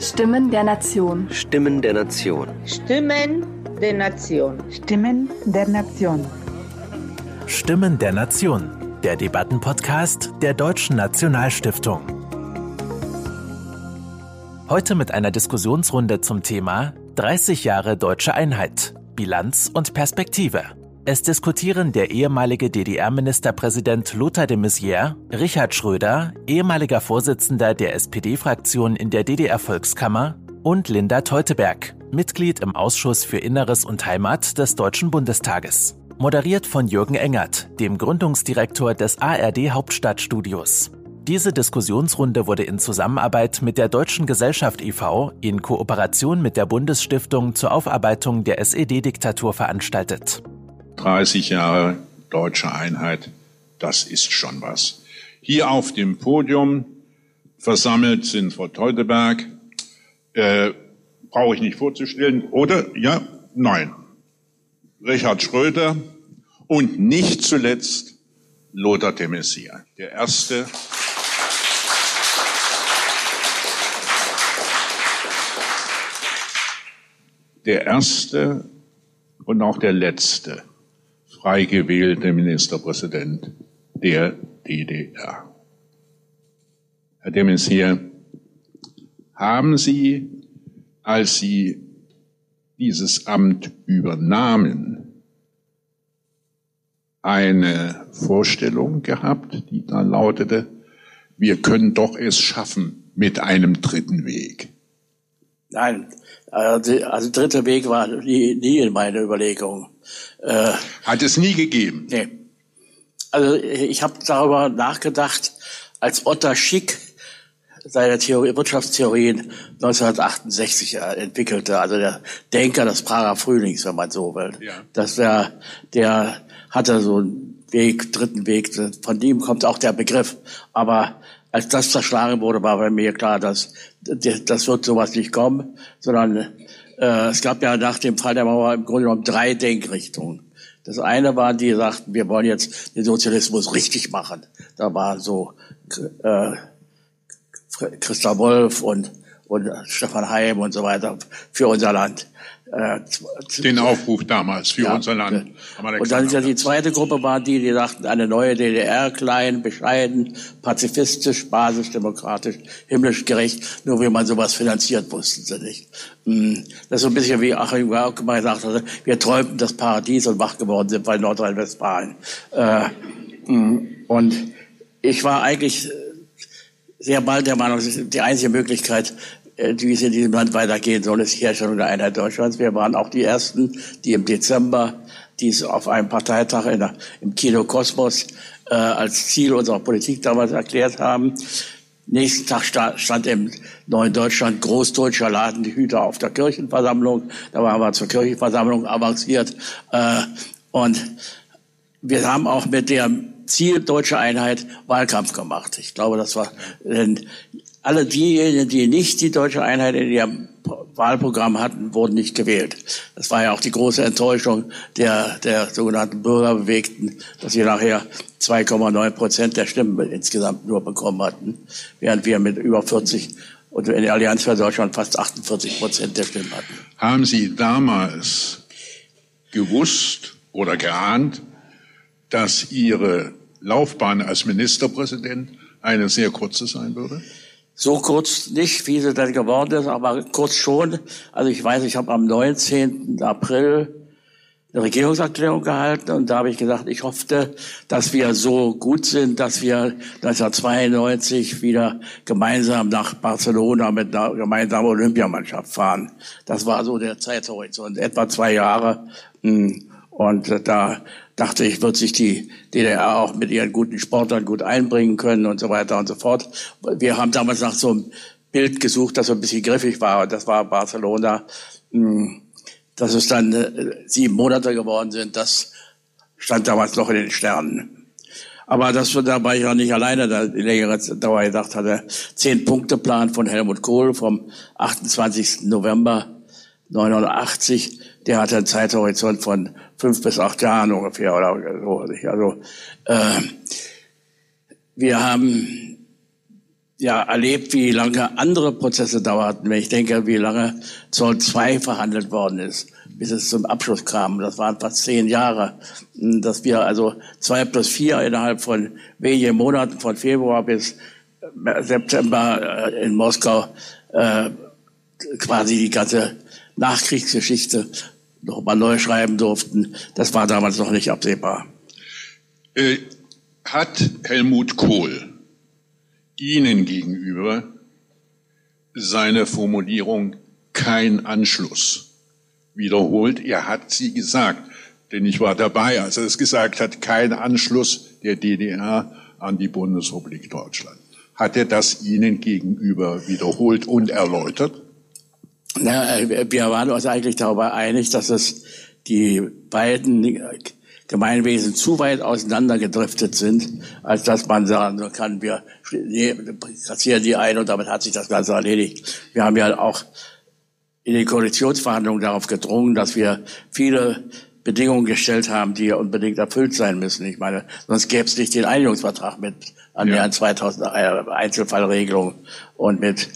Stimmen der Nation. Stimmen der Nation. Stimmen der Nation. Stimmen der Nation. Stimmen der Nation. Der Debattenpodcast der Deutschen Nationalstiftung. Heute mit einer Diskussionsrunde zum Thema 30 Jahre deutsche Einheit. Bilanz und Perspektive. Es diskutieren der ehemalige DDR-Ministerpräsident Lothar de Maizière, Richard Schröder, ehemaliger Vorsitzender der SPD-Fraktion in der DDR-Volkskammer und Linda Teuteberg, Mitglied im Ausschuss für Inneres und Heimat des Deutschen Bundestages. Moderiert von Jürgen Engert, dem Gründungsdirektor des ARD Hauptstadtstudios. Diese Diskussionsrunde wurde in Zusammenarbeit mit der Deutschen Gesellschaft e.V. in Kooperation mit der Bundesstiftung zur Aufarbeitung der SED-Diktatur veranstaltet. 30 Jahre deutsche Einheit, das ist schon was. Hier auf dem Podium versammelt sind Frau Teuteberg, äh, brauche ich nicht vorzustellen, oder? Ja, nein. Richard Schröder und nicht zuletzt Lothar de Maizière, der erste der erste und auch der letzte frei gewählte Ministerpräsident der DDR. Herr de Maizière, haben Sie, als Sie dieses Amt übernahmen, eine Vorstellung gehabt, die da lautete, wir können doch es schaffen mit einem dritten Weg? Nein, also, also dritter Weg war nie, nie in meiner Überlegung. Äh, Hat es nie gegeben? Nee. Also ich habe darüber nachgedacht, als Otter Schick seine Theorie, Wirtschaftstheorien 1968 entwickelte, also der Denker des Prager Frühlings, wenn man so will. Ja. Das der, der hatte so einen Weg, dritten Weg, von ihm kommt auch der Begriff. Aber als das zerschlagen wurde, war bei mir klar, dass das wird sowas nicht kommen, sondern äh, es gab ja nach dem Fall der Mauer im Grunde genommen drei Denkrichtungen. Das eine war, die sagten, wir wollen jetzt den Sozialismus richtig machen. Da war so äh, Christa Wolf und, und Stefan Heim und so weiter für unser Land. Äh, Den Aufruf damals für ja, unser Land. Und dann ist ja die zweite Gruppe war die, die dachten, eine neue DDR, klein, bescheiden, pazifistisch, basisdemokratisch, himmlisch gerecht. Nur wie man sowas finanziert, wussten sie nicht. Hm, das ist so ein bisschen wie Achim Gauck mal gesagt hatte, wir träumten das Paradies und wach geworden sind bei Nordrhein-Westfalen. Äh, hm, und ich war eigentlich sehr bald der Meinung, die einzige Möglichkeit, wie es in diesem Land weitergehen soll, ist die Herstellung der Einheit Deutschlands. Wir waren auch die Ersten, die im Dezember dies auf einem Parteitag der, im Kino Kosmos äh, als Ziel unserer Politik damals erklärt haben. Nächsten Tag stand im Neuen Deutschland Großdeutscher Laden die Hüter auf der Kirchenversammlung. Da waren wir zur Kirchenversammlung avanciert. Äh, und wir haben auch mit dem Ziel deutsche Einheit Wahlkampf gemacht. Ich glaube, das war denn alle diejenigen, die nicht die deutsche Einheit in ihrem Wahlprogramm hatten, wurden nicht gewählt. Das war ja auch die große Enttäuschung der, der sogenannten Bürgerbewegten, dass sie nachher 2,9 Prozent der Stimmen insgesamt nur bekommen hatten, während wir mit über 40 und in der Allianz für Deutschland fast 48 Prozent der Stimmen hatten. Haben Sie damals gewusst oder geahnt, dass Ihre Laufbahn als Ministerpräsident eine sehr kurze sein würde? So kurz nicht, wie sie dann geworden ist, aber kurz schon. Also ich weiß, ich habe am 19. April eine Regierungserklärung gehalten und da habe ich gesagt, ich hoffte, dass wir so gut sind, dass wir 1992 wieder gemeinsam nach Barcelona mit einer gemeinsamen Olympiamannschaft fahren. Das war so der Zeithorizont, etwa zwei Jahre. Hm. Und da dachte ich, wird sich die DDR auch mit ihren guten Sportlern gut einbringen können und so weiter und so fort. Wir haben damals nach so einem Bild gesucht, das so ein bisschen griffig war. Das war Barcelona. Hm, dass es dann äh, sieben Monate geworden sind, das stand damals noch in den Sternen. Aber das wird dabei ja nicht alleine da die längere Dauer gedacht hatte. Zehn-Punkte-Plan von Helmut Kohl vom 28. November 89 der hatte einen Zeithorizont von fünf bis acht Jahren ungefähr oder so. Also äh, wir haben ja erlebt, wie lange andere Prozesse dauerten. Wenn ich denke, wie lange Zoll 2 verhandelt worden ist, bis es zum Abschluss kam. Das waren fast zehn Jahre. Dass wir also zwei plus vier innerhalb von wenigen Monaten, von Februar bis September äh, in Moskau, äh, quasi die ganze Nachkriegsgeschichte noch mal neu schreiben durften. Das war damals noch nicht absehbar. Äh, hat Helmut Kohl Ihnen gegenüber seine Formulierung kein Anschluss wiederholt. Er hat sie gesagt, denn ich war dabei, als er es gesagt hat, kein Anschluss der DDR an die Bundesrepublik Deutschland. Hat er das Ihnen gegenüber wiederholt und erläutert? Na, wir waren uns eigentlich darüber einig, dass es die beiden Gemeinwesen zu weit auseinandergedriftet sind, als dass man sagen kann, wir kassieren die ein und damit hat sich das Ganze erledigt. Wir haben ja auch in den Koalitionsverhandlungen darauf gedrungen, dass wir viele Bedingungen gestellt haben, die unbedingt erfüllt sein müssen. Ich meine, sonst gäbe es nicht den Einigungsvertrag mit annähernd ja. 2000 Einzelfallregelungen und mit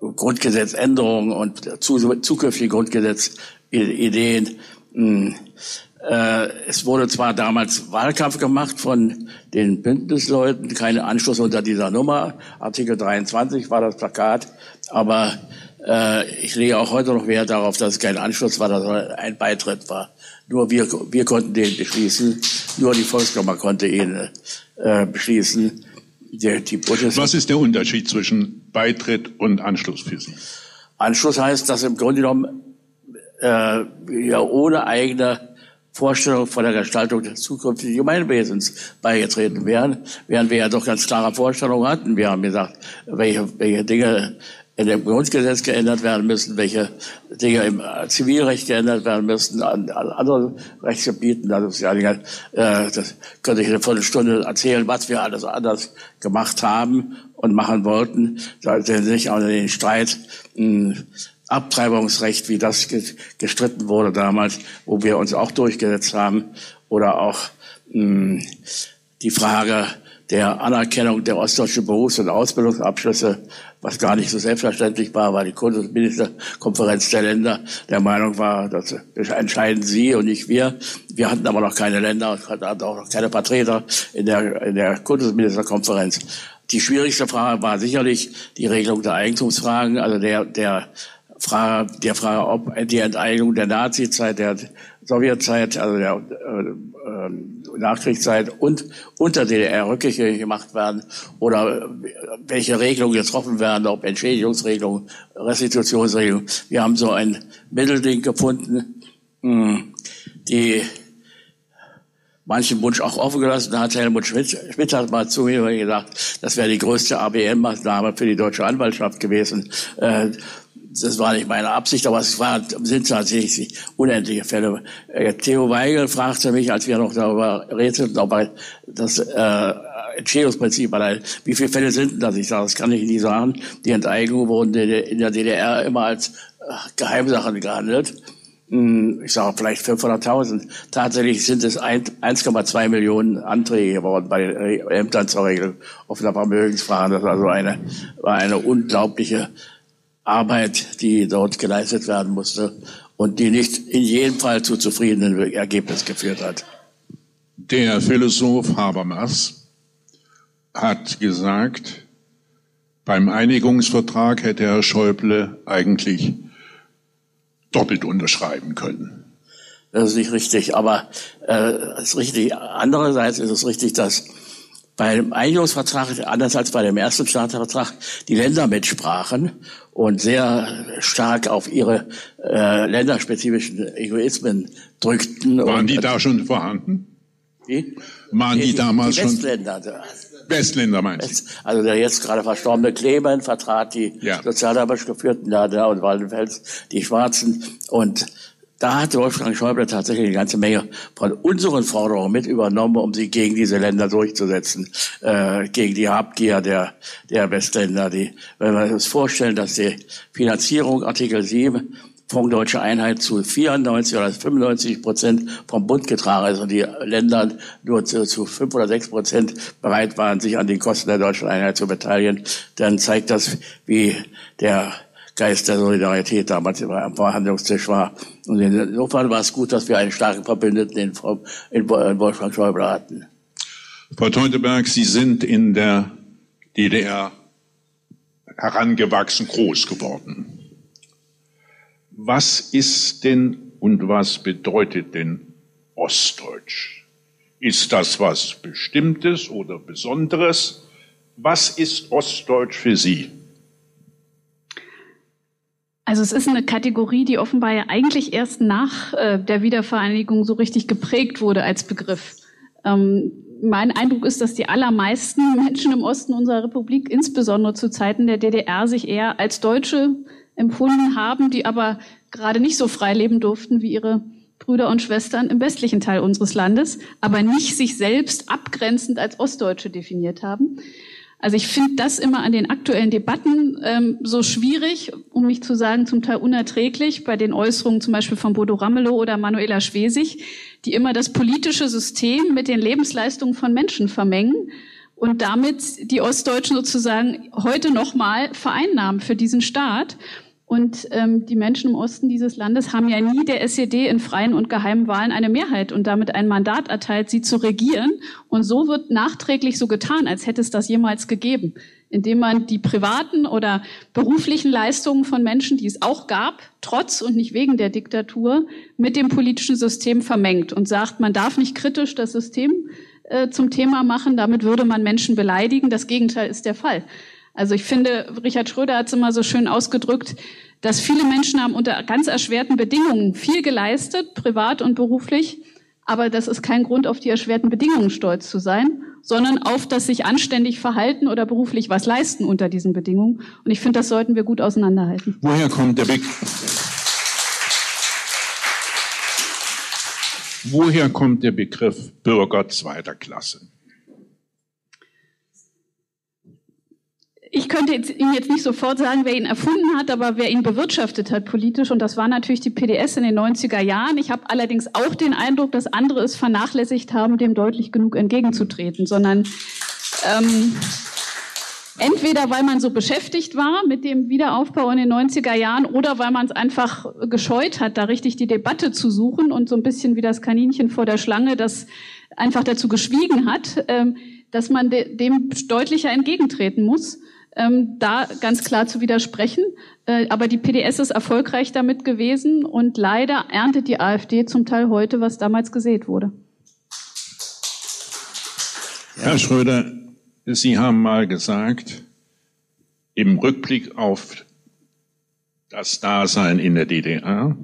Grundgesetzänderungen und zukünftigen Grundgesetzideen. Hm. Äh, es wurde zwar damals Wahlkampf gemacht von den Bündnisleuten, keine Anschluss unter dieser Nummer. Artikel 23 war das Plakat, aber äh, ich lege auch heute noch Wert darauf, dass es kein Anschluss war, es ein Beitritt war. Nur wir, wir konnten den beschließen, nur die Volkskammer konnte ihn äh, beschließen. Die, die Was ist der Unterschied zwischen Beitritt und Anschluss für Sie? Anschluss heißt, dass im Grunde genommen äh, ja ohne eigene Vorstellung von der Gestaltung des zukünftigen Gemeinwesens beigetreten wären, während wir ja doch ganz klare Vorstellungen hatten. Wir haben gesagt, welche, welche Dinge in dem Grundgesetz geändert werden müssen, welche Dinge im Zivilrecht geändert werden müssen, an, an anderen Rechtsgebieten. Also äh, das könnte ich eine Viertelstunde erzählen, was wir alles anders gemacht haben und machen wollten. Da sind nicht auch den Streit mh, hm, Abtreibungsrecht, wie das gestritten wurde damals, wo wir uns auch durchgesetzt haben, oder auch mh, hm, die Frage der Anerkennung der ostdeutschen Berufs- und Ausbildungsabschlüsse, was gar nicht so selbstverständlich war, weil die Kultusministerkonferenz der Länder der Meinung war, das entscheiden sie und nicht wir. Wir hatten aber noch keine Länder und hatten auch noch keine Vertreter in der, in der Kultusministerkonferenz. Die schwierigste Frage war sicherlich die Regelung der Eigentumsfragen, also der, der Frage, der Frage, ob die Enteignung der Nazizeit, der Sowjetzeit, also der äh, äh, Nachkriegszeit und unter DDR rückgängig gemacht werden oder welche Regelungen getroffen werden, ob Entschädigungsregelungen, Restitutionsregelungen. Wir haben so ein Mittelding gefunden, hm, die manchen Wunsch auch offen gelassen hat. Helmut Schmidt, Schmidt hat mal zu mir gesagt, das wäre die größte ABM-Maßnahme für die deutsche Anwaltschaft gewesen. Äh, das war nicht meine Absicht, aber es war, sind tatsächlich unendliche Fälle. Äh, Theo Weigel fragte mich, als wir noch darüber redeten, ob das äh, Entschädigungsprinzip allein, wie viele Fälle sind das? Ich sage, das kann ich nicht sagen. Die Enteignungen wurden in der DDR immer als äh, Geheimsachen gehandelt. Hm, ich sage vielleicht 500.000. Tatsächlich sind es 1,2 Millionen Anträge geworden bei den Ämtern zur Regelung offener Vermögensfragen. Das war also eine, war eine unglaubliche Arbeit, die dort geleistet werden musste und die nicht in jedem Fall zu zufriedenen Ergebnissen geführt hat. Der Philosoph Habermas hat gesagt, beim Einigungsvertrag hätte Herr Schäuble eigentlich doppelt unterschreiben können. Das ist nicht richtig, aber äh, ist richtig. Andererseits ist es richtig, dass beim Einigungsvertrag, anders als bei dem ersten Staatsvertrag, die Länder mitsprachen und sehr stark auf ihre äh, länderspezifischen Egoismen drückten. Waren und, die da schon vorhanden? Wie? Waren die, die damals die Westländer, schon? Westländer meinst du? Also der jetzt gerade verstorbene Klemen vertrat die ja. sozialdemokratisch geführten Länder und Waldenfels, die Schwarzen. Und da hat Wolfgang Schäuble tatsächlich eine ganze Menge von unseren Forderungen mit übernommen, um sie gegen diese Länder durchzusetzen, äh, gegen die Habgier der, der Westländer. Die, wenn wir uns vorstellen, dass die Finanzierung Artikel 7 Fonds Deutsche Einheit zu 94 oder 95 Prozent vom Bund getragen, also die Länder nur zu, zu 5 oder 6 Prozent bereit waren, sich an den Kosten der deutschen Einheit zu beteiligen, dann zeigt das, wie der Geist der Solidarität damals am Verhandlungstisch war. Und insofern war es gut, dass wir einen starken Verbündeten in, in Wolfgang Schäuble hatten. Frau Teuteberg, Sie sind in der DDR herangewachsen, groß geworden. Was ist denn und was bedeutet denn Ostdeutsch? Ist das was Bestimmtes oder Besonderes? Was ist Ostdeutsch für Sie? Also es ist eine Kategorie, die offenbar ja eigentlich erst nach äh, der Wiedervereinigung so richtig geprägt wurde als Begriff. Ähm, mein Eindruck ist, dass die allermeisten Menschen im Osten unserer Republik, insbesondere zu Zeiten der DDR, sich eher als Deutsche empfunden haben, die aber gerade nicht so frei leben durften wie ihre Brüder und Schwestern im westlichen Teil unseres Landes, aber nicht sich selbst abgrenzend als Ostdeutsche definiert haben. Also ich finde das immer an den aktuellen Debatten ähm, so schwierig, um nicht zu sagen zum Teil unerträglich, bei den Äußerungen zum Beispiel von Bodo Ramelow oder Manuela Schwesig, die immer das politische System mit den Lebensleistungen von Menschen vermengen und damit die Ostdeutschen sozusagen heute nochmal vereinnahmen für diesen Staat. Und ähm, die Menschen im Osten dieses Landes haben ja nie der SED in freien und geheimen Wahlen eine Mehrheit und damit ein Mandat erteilt, sie zu regieren. Und so wird nachträglich so getan, als hätte es das jemals gegeben, indem man die privaten oder beruflichen Leistungen von Menschen, die es auch gab, trotz und nicht wegen der Diktatur, mit dem politischen System vermengt und sagt, man darf nicht kritisch das System äh, zum Thema machen, damit würde man Menschen beleidigen. Das Gegenteil ist der Fall. Also ich finde, Richard Schröder hat es immer so schön ausgedrückt, dass viele Menschen haben unter ganz erschwerten Bedingungen viel geleistet, privat und beruflich, aber das ist kein Grund, auf die erschwerten Bedingungen stolz zu sein, sondern auf das sich anständig verhalten oder beruflich was leisten unter diesen Bedingungen. Und ich finde, das sollten wir gut auseinanderhalten. Woher kommt der Be Woher kommt der Begriff Bürger zweiter Klasse? Ich könnte Ihnen jetzt nicht sofort sagen, wer ihn erfunden hat, aber wer ihn bewirtschaftet hat politisch. Und das war natürlich die PDS in den 90er Jahren. Ich habe allerdings auch den Eindruck, dass andere es vernachlässigt haben, dem deutlich genug entgegenzutreten, sondern ähm, entweder weil man so beschäftigt war mit dem Wiederaufbau in den 90er Jahren oder weil man es einfach gescheut hat, da richtig die Debatte zu suchen und so ein bisschen wie das Kaninchen vor der Schlange, das einfach dazu geschwiegen hat, ähm, dass man de dem deutlicher entgegentreten muss ähm, da ganz klar zu widersprechen. Äh, aber die PDS ist erfolgreich damit gewesen und leider erntet die AfD zum Teil heute, was damals gesät wurde. Herr Schröder, Sie haben mal gesagt, im Rückblick auf das Dasein in der DDR,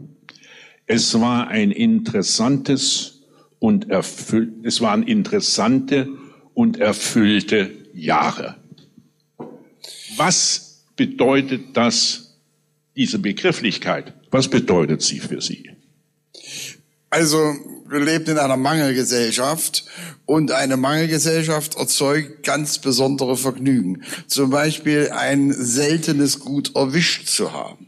es war ein interessantes und erfüllt, es waren interessante und erfüllte Jahre. Was bedeutet das, diese Begrifflichkeit? Was bedeutet sie für Sie? Also, wir leben in einer Mangelgesellschaft und eine Mangelgesellschaft erzeugt ganz besondere Vergnügen. Zum Beispiel ein seltenes Gut erwischt zu haben.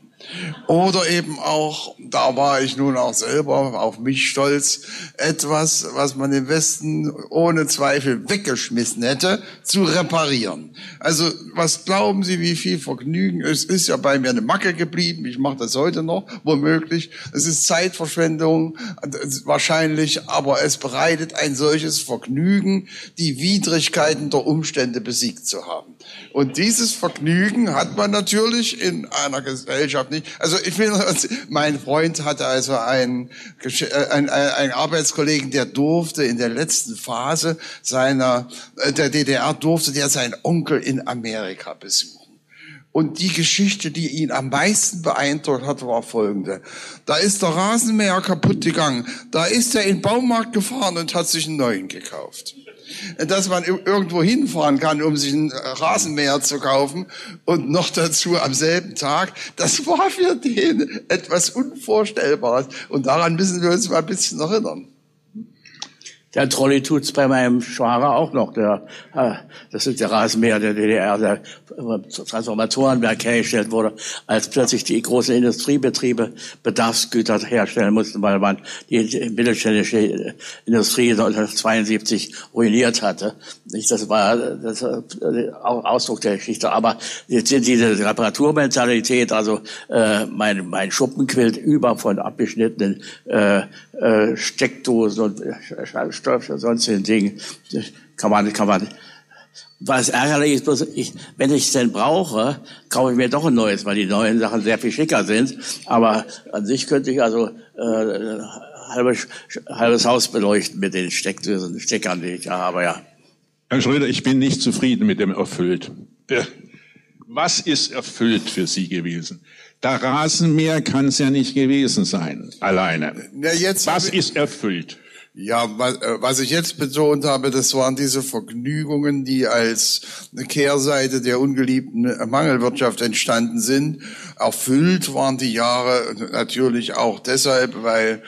Oder eben auch, da war ich nun auch selber auf mich stolz, etwas, was man im Westen ohne Zweifel weggeschmissen hätte, zu reparieren. Also was glauben Sie, wie viel Vergnügen? Es ist ja bei mir eine Macke geblieben, ich mache das heute noch, womöglich. Es ist Zeitverschwendung, wahrscheinlich, aber es bereitet ein solches Vergnügen, die Widrigkeiten der Umstände besiegt zu haben. Und dieses Vergnügen hat man natürlich in einer Gesellschaft nicht. Also ich will, mein Freund hatte also einen, einen, einen Arbeitskollegen, der durfte in der letzten Phase seiner, äh, der DDR durfte der seinen Onkel in Amerika besuchen. Und die Geschichte, die ihn am meisten beeindruckt hat, war folgende. Da ist der Rasenmäher kaputt gegangen. Da ist er in den Baumarkt gefahren und hat sich einen neuen gekauft dass man irgendwo hinfahren kann, um sich einen Rasenmäher zu kaufen und noch dazu am selben Tag. Das war für den etwas Unvorstellbares. Und daran müssen wir uns mal ein bisschen erinnern. Der Trolley tut's bei meinem Schwager auch noch. Der, äh, das ist der Rasenmäher der DDR, der Transformatorenwerk hergestellt wurde, als plötzlich die großen Industriebetriebe Bedarfsgüter herstellen mussten, weil man die mittelständische Industrie 1972 ruiniert hatte. Das war das auch Ausdruck der Geschichte. Aber jetzt sind diese Reparaturmentalität, also äh, mein, mein Schuppen quillt über von abgeschnittenen äh, äh, Steckdosen und äh, sonstigen Dingen. Kann man, kann man was ärgerlich ist, bloß ich, wenn ich es denn brauche, kaufe ich mir doch ein neues, weil die neuen Sachen sehr viel schicker sind. Aber an sich könnte ich also äh, halbes, halbes Haus beleuchten mit den Steckdösen, Steckern, die ich da habe, ja. Herr Schröder, ich bin nicht zufrieden mit dem erfüllt. Was ist erfüllt für Sie gewesen? Der Rasenmäher kann es ja nicht gewesen sein, alleine. Na, jetzt Was ist erfüllt? Ja, äh, was ich jetzt betont habe, das waren diese Vergnügungen, die als Kehrseite der ungeliebten Mangelwirtschaft entstanden sind. Erfüllt waren die Jahre natürlich auch deshalb, weil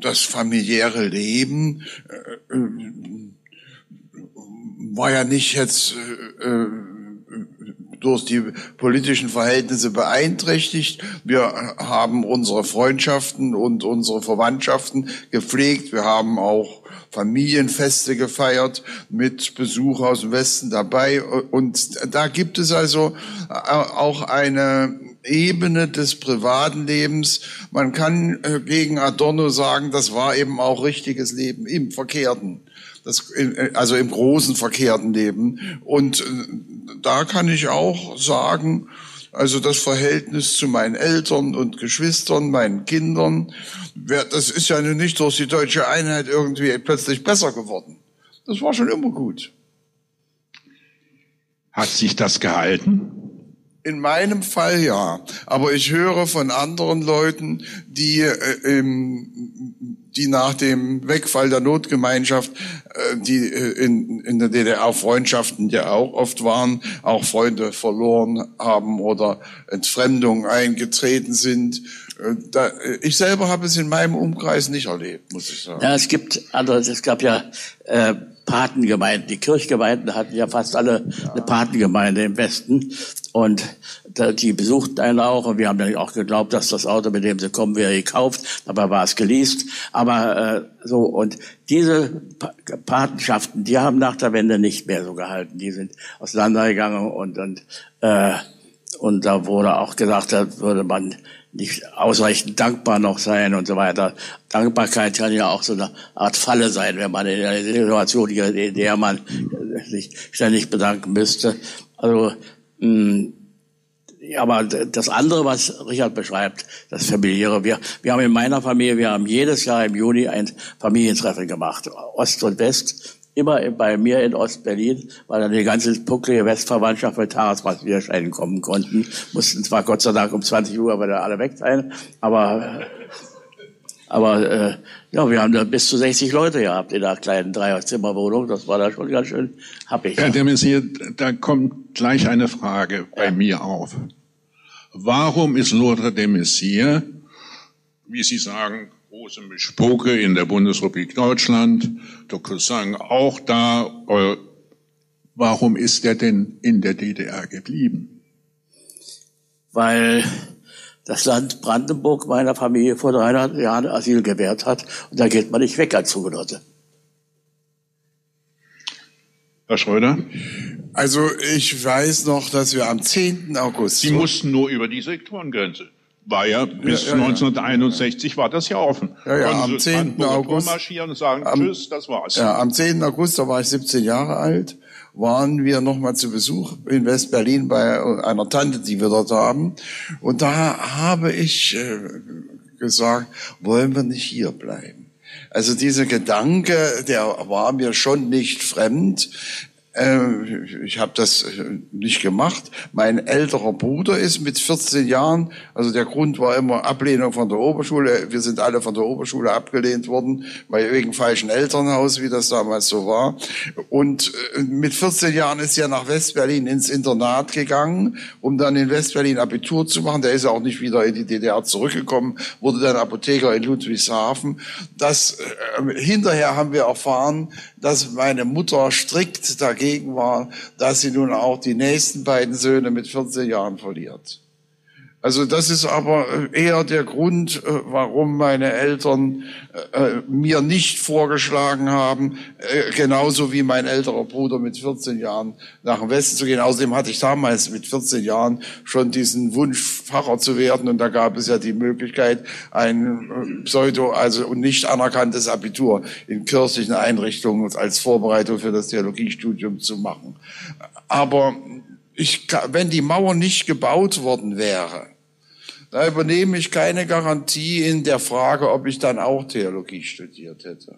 das familiäre Leben äh, war ja nicht jetzt äh, durch die politischen Verhältnisse beeinträchtigt. Wir haben unsere Freundschaften und unsere Verwandtschaften gepflegt. Wir haben auch Familienfeste gefeiert mit Besuch aus dem Westen dabei. Und da gibt es also auch eine Ebene des privaten Lebens. Man kann äh, gegen Adorno sagen, das war eben auch richtiges Leben im Verkehrten das, also im großen verkehrten Leben. Und äh, da kann ich auch sagen, also das Verhältnis zu meinen Eltern und Geschwistern, meinen Kindern, das ist ja nicht durch die deutsche Einheit irgendwie plötzlich besser geworden. Das war schon immer gut. Hat sich das gehalten? In meinem Fall ja, aber ich höre von anderen Leuten, die äh, die nach dem Wegfall der Notgemeinschaft, äh, die äh, in, in der DDR Freundschaften ja auch oft waren, auch Freunde verloren haben oder Entfremdung eingetreten sind. Äh, da, ich selber habe es in meinem Umkreis nicht erlebt, muss ich sagen. Ja, es gibt andere, es gab ja äh, Patengemeinden. Die Kirchgemeinden hatten ja fast alle ja. eine Patengemeinde im Westen. Und die besuchten einen auch und wir haben dann auch geglaubt, dass das Auto, mit dem sie kommen, wäre gekauft. Dabei war es geleast. Aber äh, so und diese Patenschaften, die haben nach der Wende nicht mehr so gehalten. Die sind auseinandergegangen und und äh, und da wurde auch gesagt, da würde man nicht ausreichend dankbar noch sein und so weiter. Dankbarkeit kann ja auch so eine Art Falle sein, wenn man in einer Situation, in der man sich ständig bedanken müsste. Also, mh, mm, aber das andere, was Richard beschreibt, das familiäre, wir, wir haben in meiner Familie, wir haben jedes Jahr im Juni ein Familientreffen gemacht, Ost und West, immer bei mir in Ostberlin, weil dann die ganze pucklige Westverwandtschaft mit Tagespass widerscheinen kommen konnten. Mussten zwar Gott sei Dank um 20 Uhr aber alle weg sein, aber aber äh, ja, wir haben da bis zu 60 Leute gehabt in einer kleinen Dreierzimmerwohnung. Das war da schon ganz schön happig. Herr de Maizière, da kommt gleich eine Frage bei mir auf. Warum ist Lothar de Maizière, wie Sie sagen, große Mischpoke in der Bundesrepublik Deutschland, der Cousin auch da, äh, warum ist er denn in der DDR geblieben? Weil das Land Brandenburg meiner Familie vor 300 Jahren Asyl gewährt hat. Und da geht man nicht weg als Zugenotte. Herr Schröder? Also ich weiß noch, dass wir am 10. August... Sie mussten nur über die Sektorengrenze. War ja bis ja, ja, 1961 ja. war das ja offen. Ja, ja, am 10. August marschieren und sagen am, Tschüss, das war's. Ja, am 10. August, da war ich 17 Jahre alt waren wir nochmal zu Besuch in West-Berlin bei einer Tante, die wir dort haben. Und da habe ich äh, gesagt, wollen wir nicht hier bleiben? Also dieser Gedanke, der war mir schon nicht fremd. Äh, ich habe das äh, nicht gemacht. Mein älterer Bruder ist mit 14 Jahren, also der Grund war immer Ablehnung von der Oberschule. Wir sind alle von der Oberschule abgelehnt worden, weil wegen falschen Elternhaus, wie das damals so war. Und äh, mit 14 Jahren ist er nach Westberlin ins Internat gegangen, um dann in Westberlin Abitur zu machen. Der ist auch nicht wieder in die DDR zurückgekommen, wurde dann Apotheker in Ludwigshafen. Das hinterher haben wir erfahren, dass meine Mutter strikt dagegen war, dass sie nun auch die nächsten beiden Söhne mit 14 Jahren verliert. Also das ist aber äh, eher der Grund, äh, warum meine Eltern äh, mir nicht vorgeschlagen haben, genauso wie mein älterer Bruder mit 14 Jahren nach dem Westen zu gehen. Außerdem hatte ich damals mit 14 Jahren schon diesen Wunsch, Pfarrer zu werden. Und da gab es ja die Möglichkeit, ein pseudo, also nicht anerkanntes Abitur in kirchlichen Einrichtungen als Vorbereitung für das Theologiestudium zu machen. Aber ich, wenn die Mauer nicht gebaut worden wäre, da übernehme ich keine Garantie in der Frage, ob ich dann auch Theologie studiert hätte.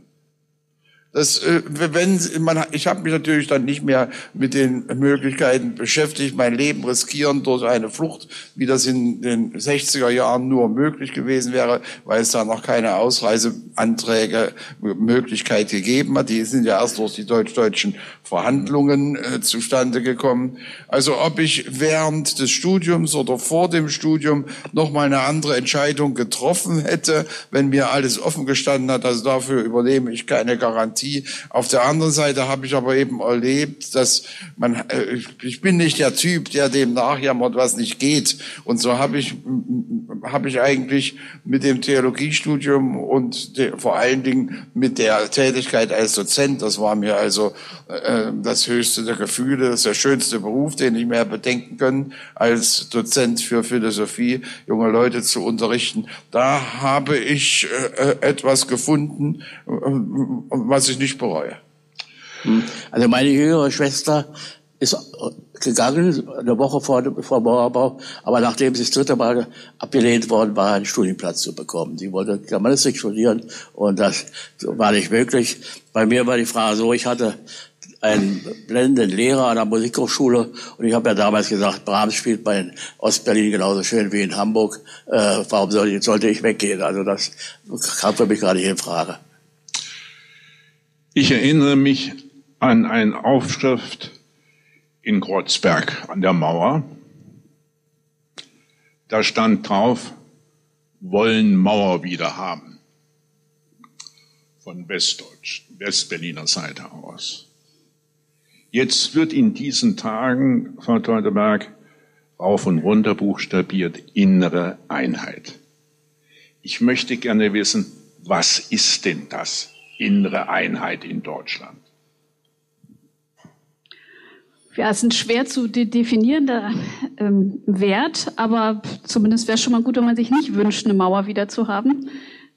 Das, äh, wenn man, ich habe mich natürlich dann nicht mehr mit den Möglichkeiten beschäftigt, mein Leben riskieren durch eine Flucht, wie das in den 60er Jahren nur möglich gewesen wäre, weil es da noch keine Ausreiseanträge Möglichkeit gegeben hat. Die sind ja erst durch die deutsch-deutschen Verhandlungen äh, zustande gekommen. Also ob ich während des Studiums oder vor dem Studium noch mal eine andere Entscheidung getroffen hätte, wenn mir alles offen gestanden hat, also dafür übernehme ich keine Garantie Demokratie. Auf der anderen Seite habe ich aber eben erlebt, dass man, äh, ich bin nicht der Typ, der dem nachjammert, was nicht geht. Und so habe ich, habe ich eigentlich mit dem Theologiestudium und vor allen Dingen mit der Tätigkeit als Dozent, das war mir also äh, das höchste der Gefühle, das ist der schönste Beruf, den ich mir bedenken können, als Dozent für Philosophie junge Leute zu unterrichten. Da habe ich äh, etwas gefunden, was ich nicht bereue. Hm. Also meine jüngere Schwester ist gegangen, eine Woche vor, vor Mauerbau, aber nachdem sie das dritte Mal abgelehnt worden war, einen Studienplatz zu bekommen. Sie wollte Germanistik studieren und das war nicht möglich. Bei mir war die Frage so, ich hatte einen blendenden Lehrer an der Musikhochschule und ich habe ja damals gesagt, Brahms spielt bei Ostberlin genauso schön wie in Hamburg. Äh, warum soll, sollte ich weggehen? Also das kam für mich gar nicht in Frage. Ich erinnere mich an eine Aufschrift in Kreuzberg an der Mauer. Da stand drauf, wollen Mauer wieder haben. Von Westdeutsch, Westberliner Seite aus. Jetzt wird in diesen Tagen, Frau Teuteberg, rauf und runter buchstabiert innere Einheit. Ich möchte gerne wissen, was ist denn das? Innere Einheit in Deutschland? Ja, es ist ein schwer zu de definierender ähm, Wert, aber zumindest wäre es schon mal gut, wenn man sich nicht wünscht, eine Mauer wieder zu haben.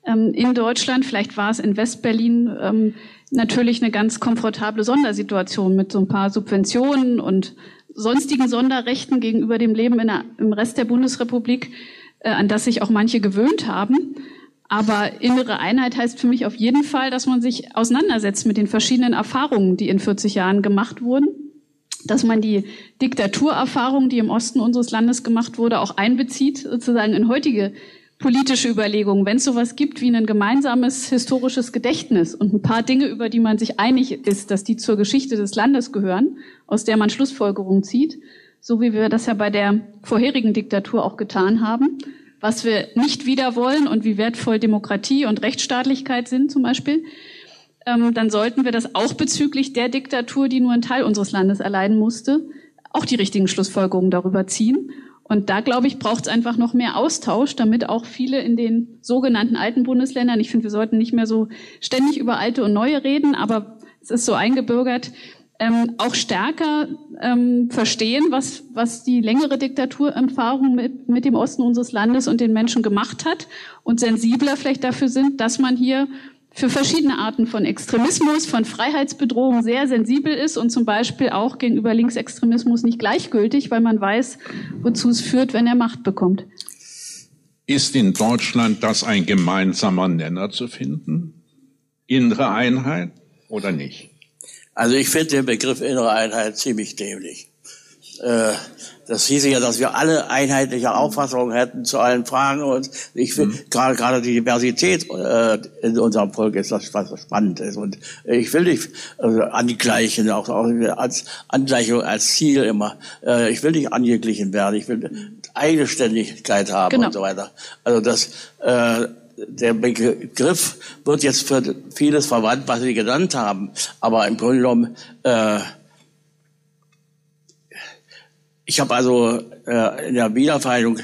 Ähm, in Deutschland, vielleicht war es in Westberlin, ähm, natürlich eine ganz komfortable Sondersituation mit so ein paar Subventionen und sonstigen Sonderrechten gegenüber dem Leben der, im Rest der Bundesrepublik, äh, an das sich auch manche gewöhnt haben. Aber innere Einheit heißt für mich auf jeden Fall, dass man sich auseinandersetzt mit den verschiedenen Erfahrungen, die in 40 Jahren gemacht wurden. Dass man die Diktaturerfahrung, die im Osten unseres Landes gemacht wurde, auch einbezieht, sozusagen in heutige politische Überlegungen. Wenn es sowas gibt wie ein gemeinsames historisches Gedächtnis und ein paar Dinge, über die man sich einig ist, dass die zur Geschichte des Landes gehören, aus der man Schlussfolgerungen zieht, so wie wir das ja bei der vorherigen Diktatur auch getan haben, was wir nicht wieder wollen und wie wertvoll Demokratie und Rechtsstaatlichkeit sind zum Beispiel, ähm, dann sollten wir das auch bezüglich der Diktatur, die nur einen Teil unseres Landes erleiden musste, auch die richtigen Schlussfolgerungen darüber ziehen. Und da, glaube ich, braucht es einfach noch mehr Austausch, damit auch viele in den sogenannten alten Bundesländern, ich finde, wir sollten nicht mehr so ständig über alte und neue reden, aber es ist so eingebürgert, ähm, auch stärker ähm, verstehen, was, was die längere Diktaturerfahrung mit, mit dem Osten unseres Landes und den Menschen gemacht hat und sensibler vielleicht dafür sind, dass man hier für verschiedene Arten von Extremismus, von Freiheitsbedrohung sehr sensibel ist und zum Beispiel auch gegenüber Linksextremismus nicht gleichgültig, weil man weiß, wozu es führt, wenn er Macht bekommt. Ist in Deutschland das ein gemeinsamer Nenner zu finden? Innere Einheit oder nicht? Also ich finde den Begriff innere Einheit ziemlich dämlich. Äh, das hieße ja, dass wir alle einheitliche Auffassungen hätten zu allen Fragen. Und ich finde mhm. gerade gerade die Diversität äh, in unserem Volk ist das, was spannend ist. Und ich will nicht also angleichen, auch, auch als Angleichung als Ziel immer. Äh, ich will nicht angeglichen werden. Ich will Eigenständigkeit haben genau. und so weiter. Also das äh, der Begriff wird jetzt für vieles verwandt, was Sie genannt haben. Aber im Grunde genommen äh, ich habe also äh, in der Wiedervereinigung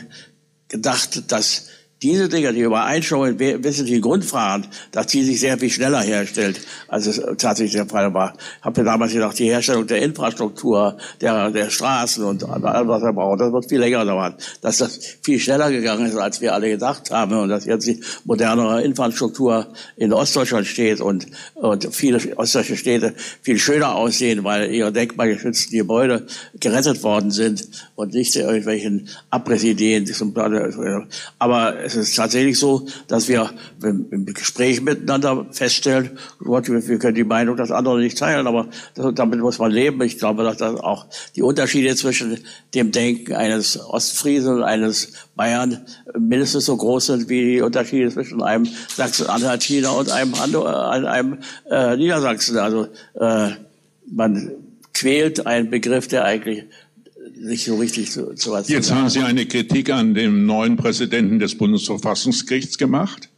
gedacht, dass diese Dinge, die Übereinstimmung in wesentlichen Grundfragen, dass die sich sehr viel schneller herstellt, als es tatsächlich der Fall war. Ich habe damals gedacht, die Herstellung der Infrastruktur, der, der Straßen und alles, was wir brauchen, das wird viel länger dauern. Dass das viel schneller gegangen ist, als wir alle gedacht haben und dass jetzt die modernere Infrastruktur in Ostdeutschland steht und, und viele ostdeutsche Städte viel schöner aussehen, weil ihre denkmalgeschützten Gebäude gerettet worden sind und nicht irgendwelchen Abrissideen. Aber es ist tatsächlich so, dass wir im Gespräch miteinander feststellen, Gott, wir können die Meinung des anderen nicht teilen, aber damit muss man leben. Ich glaube, dass das auch die Unterschiede zwischen dem Denken eines Ostfriesen und eines Bayern mindestens so groß sind wie die Unterschiede zwischen einem Sachsen-Anhaltiner und einem, einem äh, Niedersachsen. Also äh, man quält einen Begriff, der eigentlich nicht so richtig zu, zu was Jetzt haben Sie eine Kritik an dem neuen Präsidenten des Bundesverfassungsgerichts gemacht,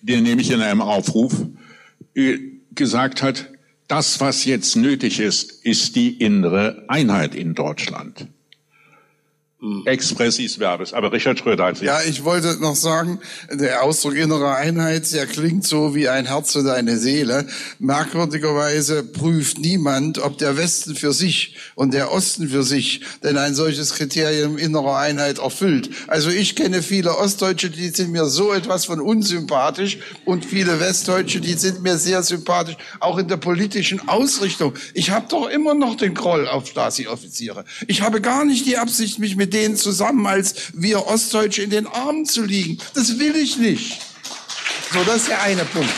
der nämlich in einem Aufruf äh, gesagt hat, das, was jetzt nötig ist, ist die innere Einheit in Deutschland. Mhm. Expressis verbis. Aber Richard Schröder hat sich. Ja, ich wollte noch sagen, der Ausdruck innere Einheit, der klingt so wie ein Herz und eine Seele. Merkwürdigerweise prüft niemand, ob der Westen für sich und der Osten für sich denn ein solches Kriterium innerer Einheit erfüllt. Also ich kenne viele Ostdeutsche, die sind mir so etwas von unsympathisch und viele Westdeutsche, die sind mir sehr sympathisch, auch in der politischen Ausrichtung. Ich habe doch immer noch den Groll auf Stasi-Offiziere. Ich habe gar nicht die Absicht, mich mit denen zusammen, als wir Ostdeutsche in den Armen zu liegen. Das will ich nicht. So, das ist der eine Punkt.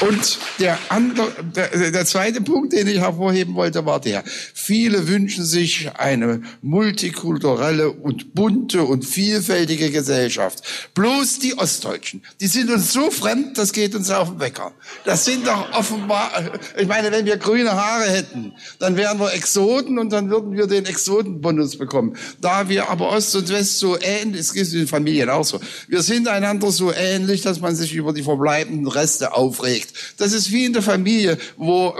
Und der, andere, der, der zweite Punkt, den ich hervorheben wollte, war der. Viele wünschen sich eine multikulturelle und bunte und vielfältige Gesellschaft. Bloß die Ostdeutschen, die sind uns so fremd, das geht uns auf den Wecker. Das sind doch offenbar, ich meine, wenn wir grüne Haare hätten, dann wären wir Exoten und dann würden wir den Exotenbonus bekommen. Da wir aber Ost und West so ähnlich, es ist in den Familien auch so, wir sind einander so ähnlich, dass man sich über die verbleibenden Reste aufregt prägt. Das ist wie in der Familie, wo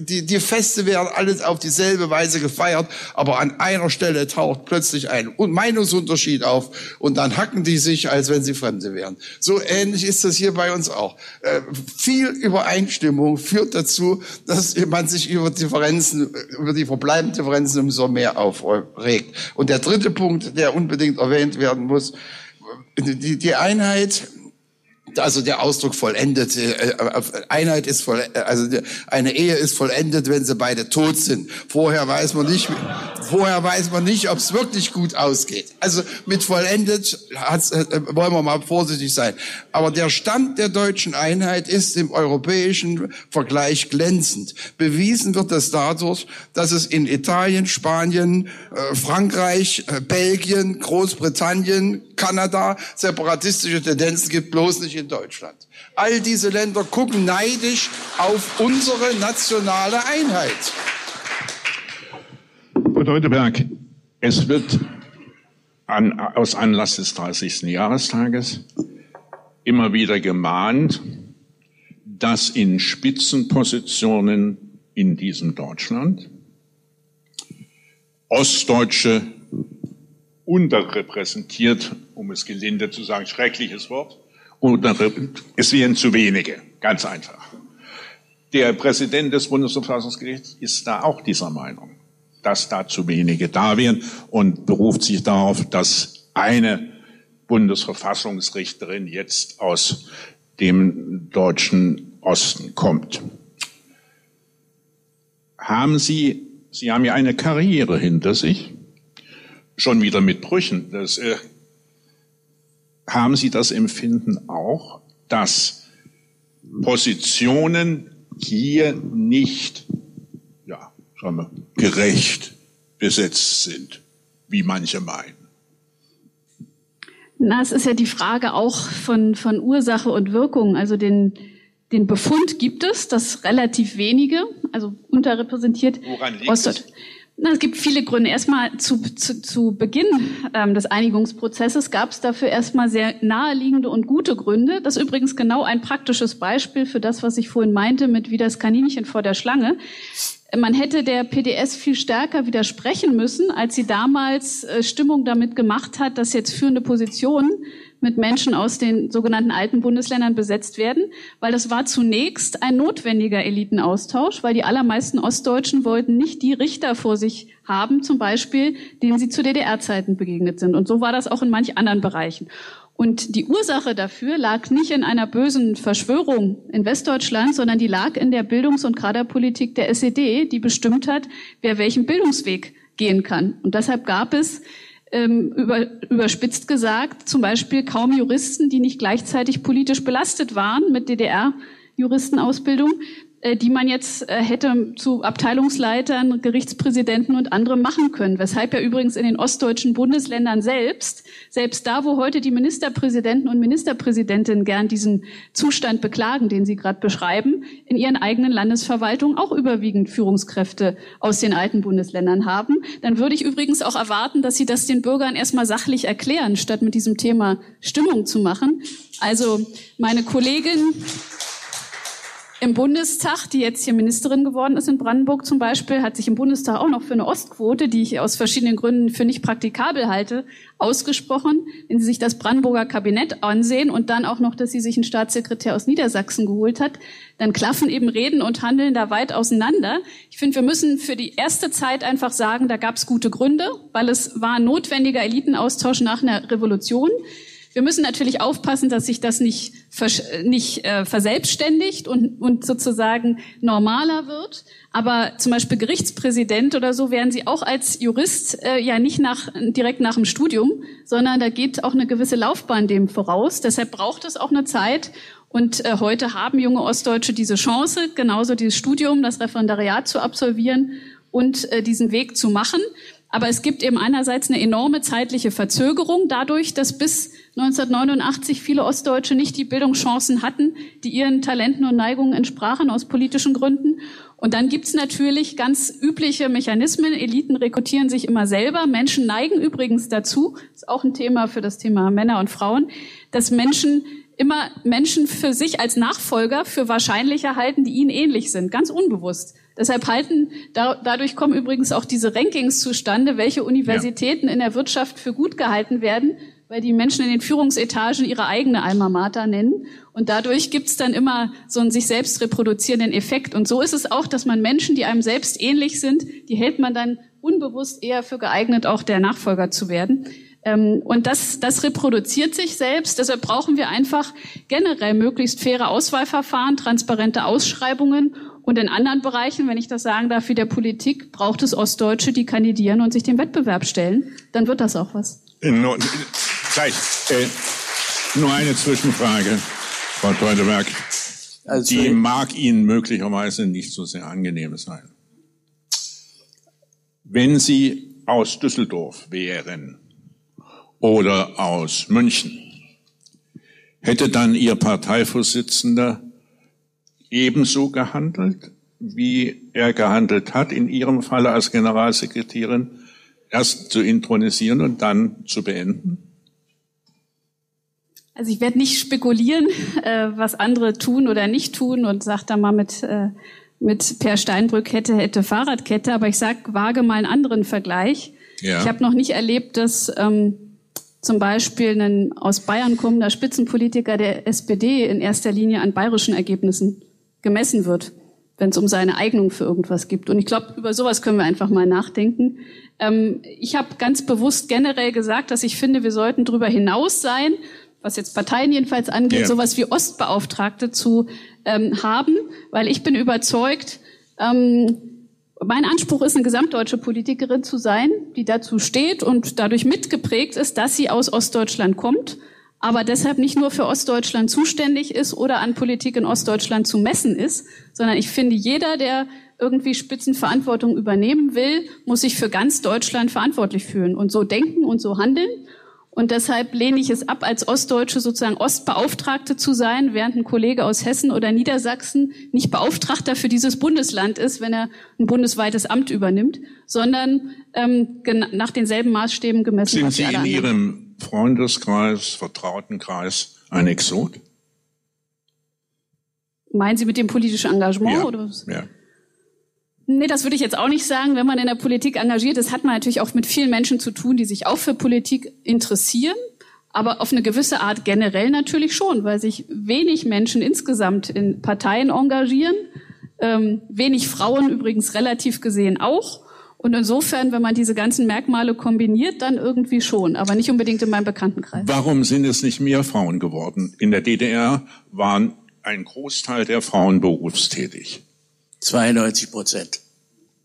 die, die Feste werden alles auf dieselbe Weise gefeiert, aber an einer Stelle taucht plötzlich ein Meinungsunterschied auf und dann hacken die sich, als wenn sie Fremde wären. So ähnlich ist das hier bei uns auch. Äh, viel Übereinstimmung führt dazu, dass man sich über Differenzen, über die verbleibenden Differenzen umso mehr aufregt. Und der dritte Punkt, der unbedingt erwähnt werden muss, die, die Einheit also der Ausdruck vollendet, äh, äh, Einheit ist voll, äh, also eine Ehe ist vollendet, wenn sie beide tot sind. Vorher weiß man nicht, vorher weiß man nicht, ob es wirklich gut ausgeht. Also mit vollendet hat's, wollen wir mal vorsichtig sein. Aber der Stand der deutschen Einheit ist im europäischen Vergleich glänzend. Bewiesen wird das dadurch, dass es in Italien, Spanien, Frankreich, Belgien, Großbritannien, Kanada separatistische Tendenzen gibt, bloß nicht in Deutschland. All diese Länder gucken neidisch auf unsere nationale Einheit. Frau Deuteberg, es wird an, aus Anlass des 30. Jahrestages immer wieder gemahnt, dass in Spitzenpositionen in diesem Deutschland Ostdeutsche unterrepräsentiert, um es gelinde zu sagen, schreckliches Wort, es wären zu wenige, ganz einfach. Der Präsident des Bundesverfassungsgerichts ist da auch dieser Meinung, dass da zu wenige da wären und beruft sich darauf, dass eine Bundesverfassungsrichterin jetzt aus dem deutschen Osten kommt. Haben Sie, Sie haben ja eine Karriere hinter sich, schon wieder mit Brüchen. Das, äh, haben Sie das Empfinden auch, dass Positionen hier nicht ja, sagen wir, gerecht besetzt sind, wie manche meinen. Na, es ist ja die Frage auch von, von Ursache und Wirkung. Also den, den Befund gibt es, dass relativ wenige, also unterrepräsentiert Woran liegt Ostdeutsch. Na, es gibt viele Gründe. Erstmal zu, zu, zu Beginn ähm, des Einigungsprozesses gab es dafür erstmal sehr naheliegende und gute Gründe. Das ist übrigens genau ein praktisches Beispiel für das, was ich vorhin meinte mit wie das Kaninchen vor der Schlange. Man hätte der PDS viel stärker widersprechen müssen, als sie damals äh, Stimmung damit gemacht hat, dass jetzt führende Positionen mit Menschen aus den sogenannten alten Bundesländern besetzt werden, weil das war zunächst ein notwendiger Elitenaustausch, weil die allermeisten Ostdeutschen wollten nicht die Richter vor sich haben, zum Beispiel, denen sie zu DDR-Zeiten begegnet sind. Und so war das auch in manch anderen Bereichen. Und die Ursache dafür lag nicht in einer bösen Verschwörung in Westdeutschland, sondern die lag in der Bildungs- und Kaderpolitik der SED, die bestimmt hat, wer welchen Bildungsweg gehen kann. Und deshalb gab es ähm, über, überspitzt gesagt zum Beispiel kaum Juristen, die nicht gleichzeitig politisch belastet waren mit DDR-Juristenausbildung, die man jetzt äh, hätte zu Abteilungsleitern, Gerichtspräsidenten und anderem machen können. Weshalb ja übrigens in den ostdeutschen Bundesländern selbst, selbst da, wo heute die Ministerpräsidenten und Ministerpräsidentinnen gern diesen Zustand beklagen, den Sie gerade beschreiben, in ihren eigenen Landesverwaltungen auch überwiegend Führungskräfte aus den alten Bundesländern haben. Dann würde ich übrigens auch erwarten, dass Sie das den Bürgern erstmal sachlich erklären, statt mit diesem Thema Stimmung zu machen. Also meine Kollegin im Bundestag, die jetzt hier Ministerin geworden ist in Brandenburg zum Beispiel, hat sich im Bundestag auch noch für eine Ostquote, die ich aus verschiedenen Gründen für nicht praktikabel halte, ausgesprochen. Wenn Sie sich das Brandenburger Kabinett ansehen und dann auch noch, dass sie sich einen Staatssekretär aus Niedersachsen geholt hat, dann klaffen eben Reden und Handeln da weit auseinander. Ich finde, wir müssen für die erste Zeit einfach sagen, da gab es gute Gründe, weil es war ein notwendiger Elitenaustausch nach einer Revolution. Wir müssen natürlich aufpassen, dass sich das nicht, nicht äh, verselbstständigt und, und sozusagen normaler wird. Aber zum Beispiel Gerichtspräsident oder so werden Sie auch als Jurist äh, ja nicht nach, direkt nach dem Studium, sondern da geht auch eine gewisse Laufbahn dem voraus. Deshalb braucht es auch eine Zeit. Und äh, heute haben junge Ostdeutsche diese Chance, genauso dieses Studium, das Referendariat zu absolvieren und äh, diesen Weg zu machen. Aber es gibt eben einerseits eine enorme zeitliche Verzögerung dadurch, dass bis 1989 viele Ostdeutsche nicht die Bildungschancen hatten, die ihren Talenten und Neigungen entsprachen aus politischen Gründen. Und dann gibt's natürlich ganz übliche Mechanismen. Eliten rekrutieren sich immer selber. Menschen neigen übrigens dazu, ist auch ein Thema für das Thema Männer und Frauen, dass Menschen immer Menschen für sich als Nachfolger für wahrscheinlicher halten, die ihnen ähnlich sind, ganz unbewusst. Deshalb halten, da, dadurch kommen übrigens auch diese Rankings zustande, welche Universitäten ja. in der Wirtschaft für gut gehalten werden, weil die Menschen in den Führungsetagen ihre eigene Alma Mater nennen. Und dadurch gibt's dann immer so einen sich selbst reproduzierenden Effekt. Und so ist es auch, dass man Menschen, die einem selbst ähnlich sind, die hält man dann unbewusst eher für geeignet, auch der Nachfolger zu werden. Ähm, und das, das reproduziert sich selbst. Deshalb brauchen wir einfach generell möglichst faire Auswahlverfahren, transparente Ausschreibungen. Und in anderen Bereichen, wenn ich das sagen darf, wie der Politik, braucht es Ostdeutsche, die kandidieren und sich dem Wettbewerb stellen. Dann wird das auch was. Äh, nur, gleich, äh, nur eine Zwischenfrage, Frau Teuteberg. Also, die mag Ihnen möglicherweise nicht so sehr angenehm sein. Wenn Sie aus Düsseldorf wären, oder aus München. Hätte dann Ihr Parteivorsitzender ebenso gehandelt, wie er gehandelt hat, in Ihrem Falle als Generalsekretärin, erst zu intronisieren und dann zu beenden? Also ich werde nicht spekulieren, äh, was andere tun oder nicht tun und sage da mal mit, äh, mit Per Steinbrück hätte, hätte Fahrradkette, aber ich sag wage mal einen anderen Vergleich. Ja. Ich habe noch nicht erlebt, dass ähm, zum Beispiel ein aus Bayern kommender Spitzenpolitiker der SPD in erster Linie an bayerischen Ergebnissen gemessen wird, wenn es um seine Eignung für irgendwas gibt. Und ich glaube, über sowas können wir einfach mal nachdenken. Ähm, ich habe ganz bewusst generell gesagt, dass ich finde, wir sollten darüber hinaus sein, was jetzt Parteien jedenfalls angeht, ja. sowas wie Ostbeauftragte zu ähm, haben, weil ich bin überzeugt, ähm, mein Anspruch ist, eine gesamtdeutsche Politikerin zu sein, die dazu steht und dadurch mitgeprägt ist, dass sie aus Ostdeutschland kommt. Aber deshalb nicht nur für Ostdeutschland zuständig ist oder an Politik in Ostdeutschland zu messen ist, sondern ich finde, jeder, der irgendwie Spitzenverantwortung übernehmen will, muss sich für ganz Deutschland verantwortlich fühlen und so denken und so handeln. Und deshalb lehne ich es ab, als Ostdeutsche sozusagen Ostbeauftragte zu sein, während ein Kollege aus Hessen oder Niedersachsen nicht Beauftragter für dieses Bundesland ist, wenn er ein bundesweites Amt übernimmt, sondern ähm, nach denselben Maßstäben gemessen. Sind Sie in Ihrem Freundeskreis, Vertrautenkreis ein Exot? Meinen Sie mit dem politischen Engagement? Ja. Oder was? ja. Nee, das würde ich jetzt auch nicht sagen. Wenn man in der Politik engagiert ist, hat man natürlich auch mit vielen Menschen zu tun, die sich auch für Politik interessieren. Aber auf eine gewisse Art generell natürlich schon, weil sich wenig Menschen insgesamt in Parteien engagieren. Ähm, wenig Frauen übrigens relativ gesehen auch. Und insofern, wenn man diese ganzen Merkmale kombiniert, dann irgendwie schon, aber nicht unbedingt in meinem Bekanntenkreis. Warum sind es nicht mehr Frauen geworden? In der DDR waren ein Großteil der Frauen berufstätig. 92 Prozent.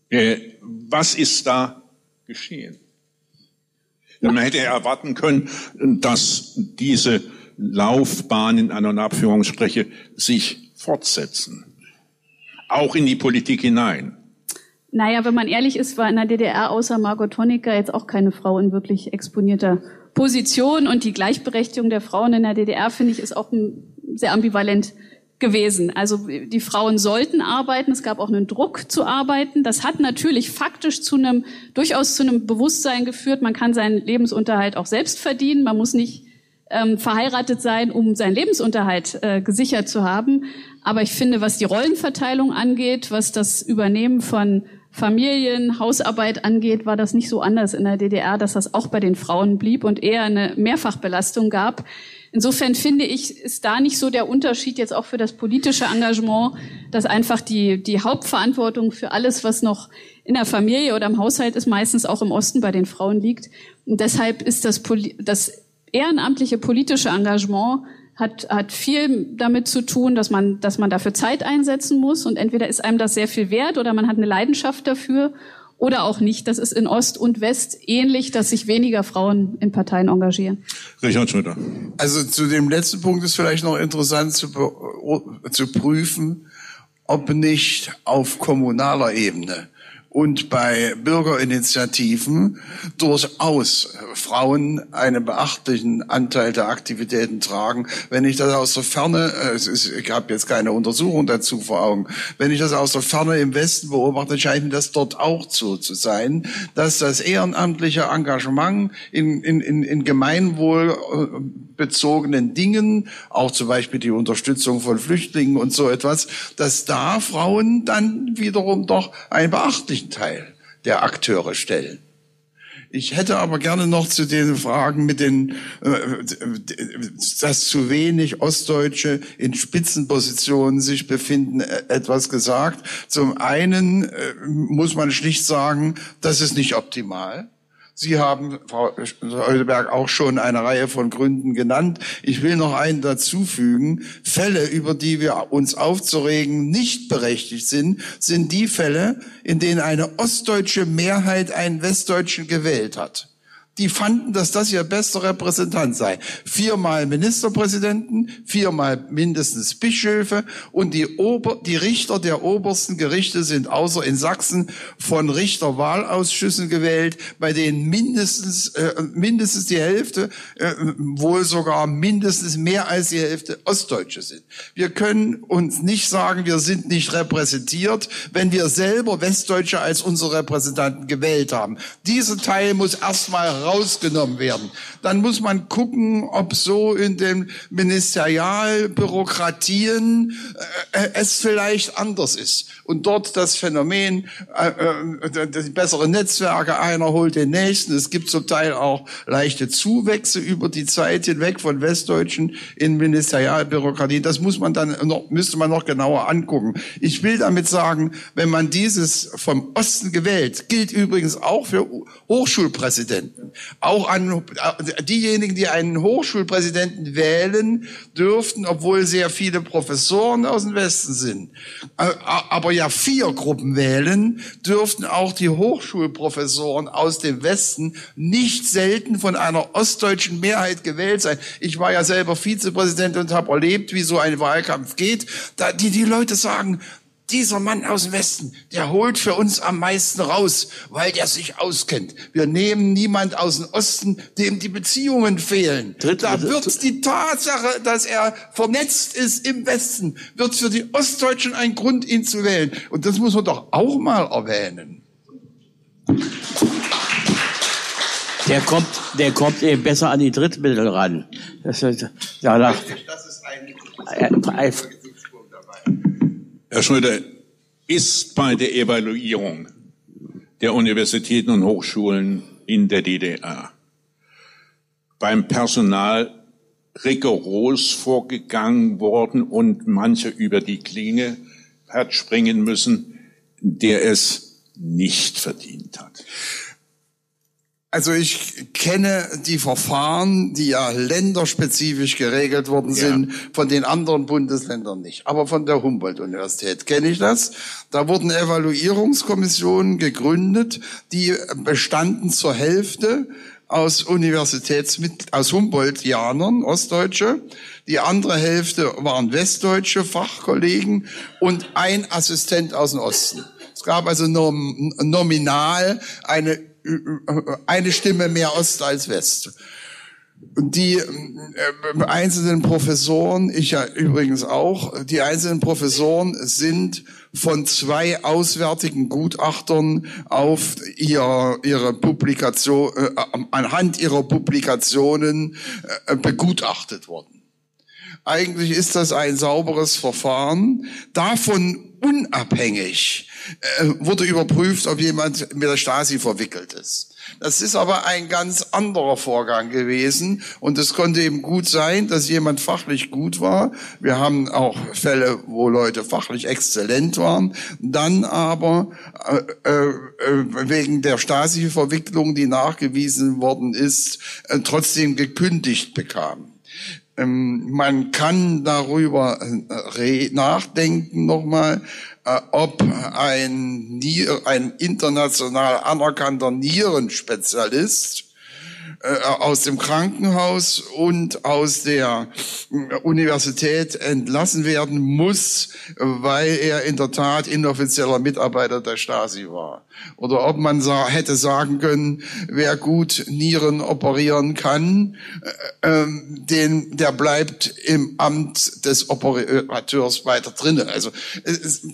Äh, was ist da geschehen? Man hätte erwarten können, dass diese Laufbahn in einer Abführungsspreche sich fortsetzen. Auch in die Politik hinein. Naja, wenn man ehrlich ist, war in der DDR außer Margot Honecker jetzt auch keine Frau in wirklich exponierter Position. Und die Gleichberechtigung der Frauen in der DDR, finde ich, ist auch sehr ambivalent gewesen. Also die Frauen sollten arbeiten, es gab auch einen Druck zu arbeiten. Das hat natürlich faktisch zu einem, durchaus zu einem Bewusstsein geführt, man kann seinen Lebensunterhalt auch selbst verdienen, man muss nicht ähm, verheiratet sein, um seinen Lebensunterhalt äh, gesichert zu haben. Aber ich finde, was die Rollenverteilung angeht, was das Übernehmen von Familien, Hausarbeit angeht, war das nicht so anders in der DDR, dass das auch bei den Frauen blieb und eher eine Mehrfachbelastung gab. Insofern finde ich, ist da nicht so der Unterschied jetzt auch für das politische Engagement, dass einfach die, die Hauptverantwortung für alles, was noch in der Familie oder im Haushalt ist, meistens auch im Osten bei den Frauen liegt. Und deshalb ist das, das ehrenamtliche politische Engagement hat, hat viel damit zu tun, dass man, dass man dafür Zeit einsetzen muss und entweder ist einem das sehr viel wert oder man hat eine Leidenschaft dafür oder auch nicht. Das ist in Ost und West ähnlich, dass sich weniger Frauen in Parteien engagieren. Richard Schröder. Also zu dem letzten Punkt ist vielleicht noch interessant zu, zu prüfen, ob nicht auf kommunaler Ebene und bei Bürgerinitiativen durchaus Frauen einen beachtlichen Anteil der Aktivitäten tragen. Wenn ich das aus der Ferne, äh, ist, ich habe jetzt keine Untersuchung dazu vor Augen, wenn ich das aus der Ferne im Westen beobachte, scheint das dort auch so zu sein, dass das ehrenamtliche Engagement in, in, in, in gemeinwohlbezogenen Dingen, auch zum Beispiel die Unterstützung von Flüchtlingen und so etwas, dass da Frauen dann wiederum doch einen beachtlichen Teil der Akteure stellen. Ich hätte aber gerne noch zu den Fragen mit den, äh, dass zu wenig Ostdeutsche in Spitzenpositionen sich befinden, äh, etwas gesagt. Zum einen äh, muss man schlicht sagen, das ist nicht optimal. Sie haben, Frau Heuleberg, auch schon eine Reihe von Gründen genannt. Ich will noch einen dazufügen. Fälle, über die wir uns aufzuregen, nicht berechtigt sind, sind die Fälle, in denen eine ostdeutsche Mehrheit einen Westdeutschen gewählt hat die fanden, dass das ihr bester Repräsentant sei. Viermal Ministerpräsidenten, viermal mindestens Bischöfe und die, Ober, die Richter der obersten Gerichte sind außer in Sachsen von Richterwahlausschüssen gewählt, bei denen mindestens, äh, mindestens die Hälfte, äh, wohl sogar mindestens mehr als die Hälfte Ostdeutsche sind. Wir können uns nicht sagen, wir sind nicht repräsentiert, wenn wir selber Westdeutsche als unsere Repräsentanten gewählt haben. Dieser Teil muss erstmal rausgenommen werden. Dann muss man gucken, ob so in den Ministerialbürokratien äh, es vielleicht anders ist. Und dort das Phänomen, äh, äh, die besseren Netzwerke, einer holt den nächsten. Es gibt zum Teil auch leichte Zuwächse über die Zeit hinweg von Westdeutschen in Ministerialbürokratien. Das muss man dann noch, müsste man noch genauer angucken. Ich will damit sagen, wenn man dieses vom Osten gewählt, gilt übrigens auch für Hochschulpräsidenten Auch an diejenigen, die einen Hochschulpräsidenten wählen, dürften, obwohl sehr viele Professoren aus dem Westen sind, äh, aber ja vier Gruppen wählen, dürften auch die Hochschulprofessoren aus dem Westen nicht selten von einer ostdeutschen Mehrheit gewählt sein. Ich war ja selber Vizepräsident und habe erlebt, wie so ein Wahlkampf geht. Da die, die Leute sagen, dieser Mann aus dem Westen, der holt für uns am meisten raus, weil der sich auskennt. Wir nehmen niemand aus dem Osten, dem die Beziehungen fehlen. da wird die Tatsache, dass er vernetzt ist im Westen, wird für die Ostdeutschen ein Grund, ihn zu wählen. Und das muss man doch auch mal erwähnen. Der kommt, der kommt eben besser an die Drittmittel ran. Das ist, danach, das ist ein, ein, Herr Schröder, ist bei der Evaluierung der Universitäten und Hochschulen in der DDR beim Personal rigoros vorgegangen worden und manche über die Klinge hat springen müssen, der es nicht verdient hat. Also ich kenne die Verfahren, die ja länderspezifisch geregelt worden sind, ja. von den anderen Bundesländern nicht. Aber von der Humboldt-Universität kenne ich das. Da wurden Evaluierungskommissionen gegründet, die bestanden zur Hälfte aus Universitätsmit aus Humboldt-Janern, Ostdeutsche. Die andere Hälfte waren westdeutsche Fachkollegen und ein Assistent aus dem Osten. Es gab also nominal eine eine Stimme mehr Ost als West. Und die äh, einzelnen Professoren, ich ja übrigens auch, die einzelnen Professoren sind von zwei auswärtigen Gutachtern auf ihr, ihre Publikation, äh, anhand ihrer Publikationen äh, begutachtet worden. Eigentlich ist das ein sauberes Verfahren. Davon unabhängig wurde überprüft, ob jemand mit der Stasi verwickelt ist. Das ist aber ein ganz anderer Vorgang gewesen und es konnte eben gut sein, dass jemand fachlich gut war. Wir haben auch Fälle, wo Leute fachlich exzellent waren, dann aber äh, äh, wegen der Stasi-Verwicklung, die nachgewiesen worden ist, äh, trotzdem gekündigt bekamen. Ähm, man kann darüber äh, nachdenken nochmal, äh, ob ein, ein international anerkannter Nierenspezialist äh, aus dem Krankenhaus und aus der äh, Universität entlassen werden muss, weil er in der Tat inoffizieller Mitarbeiter der Stasi war. Oder ob man sa hätte sagen können, wer gut Nieren operieren kann, äh, ähm, den, der bleibt im Amt des Operateurs weiter drinnen. Also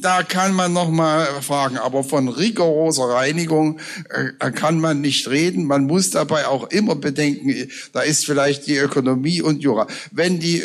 da kann man noch mal fragen, aber von rigoroser Reinigung äh, kann man nicht reden. Man muss dabei auch immer bedenken, da ist vielleicht die Ökonomie und Jura. Wenn die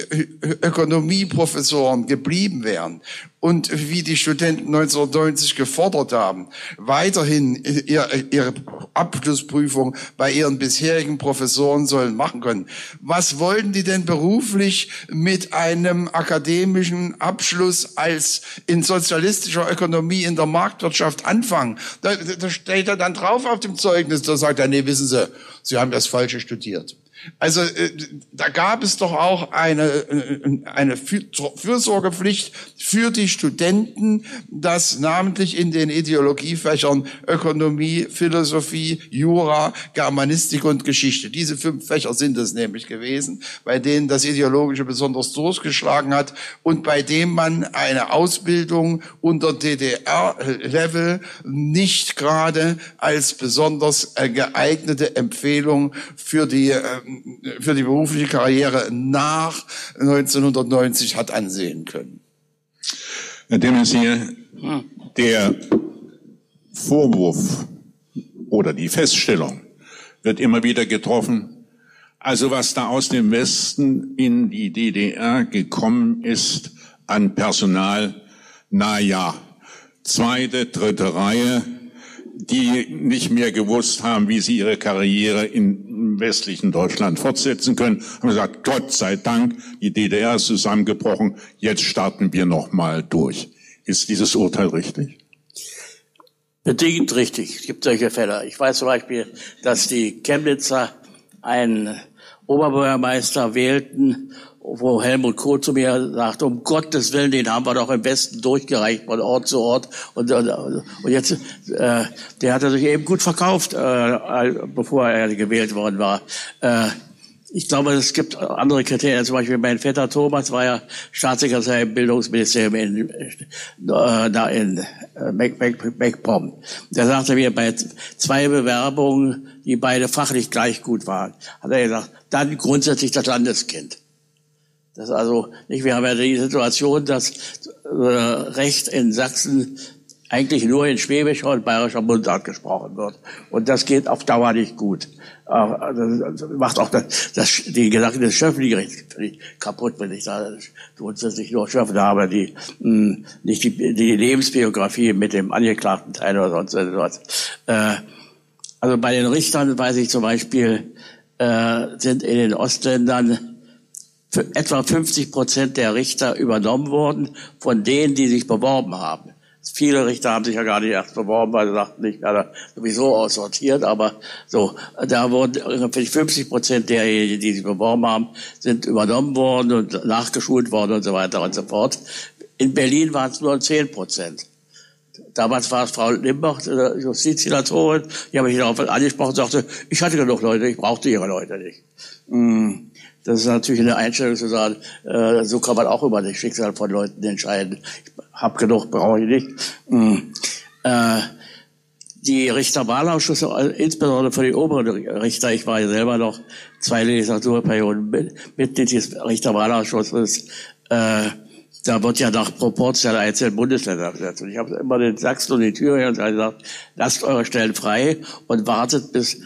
Ökonomieprofessoren geblieben wären und wie die Studenten 1990 gefordert haben, weiterhin ihre Abschlussprüfung bei ihren bisherigen Professoren sollen machen können. Was wollten die denn beruflich mit einem akademischen Abschluss als in sozialistischer Ökonomie in der Marktwirtschaft anfangen? Da, da steht er dann drauf auf dem Zeugnis, da sagt er, nee, wissen Sie, Sie haben das Falsche studiert. Also äh, da gab es doch auch eine, äh, eine Fürsorgepflicht für die Studenten, dass namentlich in den Ideologiefächern Ökonomie, Philosophie, Jura, Germanistik und Geschichte, diese fünf Fächer sind es nämlich gewesen, bei denen das Ideologische besonders durchgeschlagen hat und bei dem man eine Ausbildung unter DDR-Level nicht gerade als besonders äh, geeignete Empfehlung für die für die berufliche Karriere nach 1990 hat ansehen können. Herr de Maizière, der Vorwurf oder die Feststellung wird immer wieder getroffen, also was da aus dem Westen in die DDR gekommen ist an Personal, na ja, zweite, dritte Reihe, die nicht mehr gewusst haben, wie sie ihre Karriere im westlichen Deutschland fortsetzen können, haben gesagt, Gott sei Dank, die DDR ist zusammengebrochen, jetzt starten wir noch mal durch. Ist dieses Urteil richtig? Bedingt richtig. Es gibt solche Fälle. Ich weiß zum Beispiel, dass die Chemnitzer einen Oberbürgermeister wählten, wo Helmut Kohl zu mir sagt, um Gottes Willen, den haben wir doch im Westen durchgereicht von Ort zu Ort. Und, und, und jetzt, äh, der hatte sich eben gut verkauft, äh, bevor er gewählt worden war. Äh, ich glaube, es gibt andere Kriterien. Zum Beispiel mein Vetter Thomas war ja Staatssekretär im Bildungsministerium in, äh, da in äh, MacPom. Der sagte mir bei zwei Bewerbungen, die beide fachlich gleich gut waren, hat er gesagt, dann grundsätzlich das Landeskind. Das also nicht, wir haben ja die Situation, dass äh, Recht in Sachsen eigentlich nur in schwäbischer und bayerischer Mundart gesprochen wird. Und das geht auf Dauer nicht gut. Das macht auch das, das, die Gedanken des Schöffengerichts kaputt, wenn ich da grundsätzlich nur Schöffen habe, die mh, hm, nicht die, die Lebensbiografie mit dem angeklagten Teil oder sonst etwas. Äh, also bei den Richtern weiß ich zum Beispiel, äh, sind in den Ostländern etwa 50 Prozent der Richter übernommen worden von denen, die sich beworben haben. Viele Richter haben sich ja gar nicht erst beworben, weil sie dachten, ich werde sowieso aussortiert. Aber so, da wurden ungefähr 50 Prozent derjenigen, die sich beworben haben, sind übernommen worden und nachgeschult worden und so weiter und so fort. In Berlin waren es nur 10 Prozent. Damals war es Frau Limbach, Justizsenatorin, die habe mich darauf angesprochen und sagte, ich hatte genug Leute, ich brauchte ihre Leute nicht. Hm. Das ist natürlich eine Einstellung zu sagen, äh, so kann man auch über das Schicksal von Leuten entscheiden. Ich hab genug, brauche ich nicht. Mhm. Äh, die Richterwahlausschüsse, insbesondere für die oberen Richter, ich war ja selber noch zwei Legislaturperioden Mitglied des Richterwahlausschusses, äh, da wird ja nach Proportion einzelnen Bundesländer gesetzt. Und ich habe immer den Sachsen und den Thüringen gesagt, lasst eure Stellen frei und wartet, bis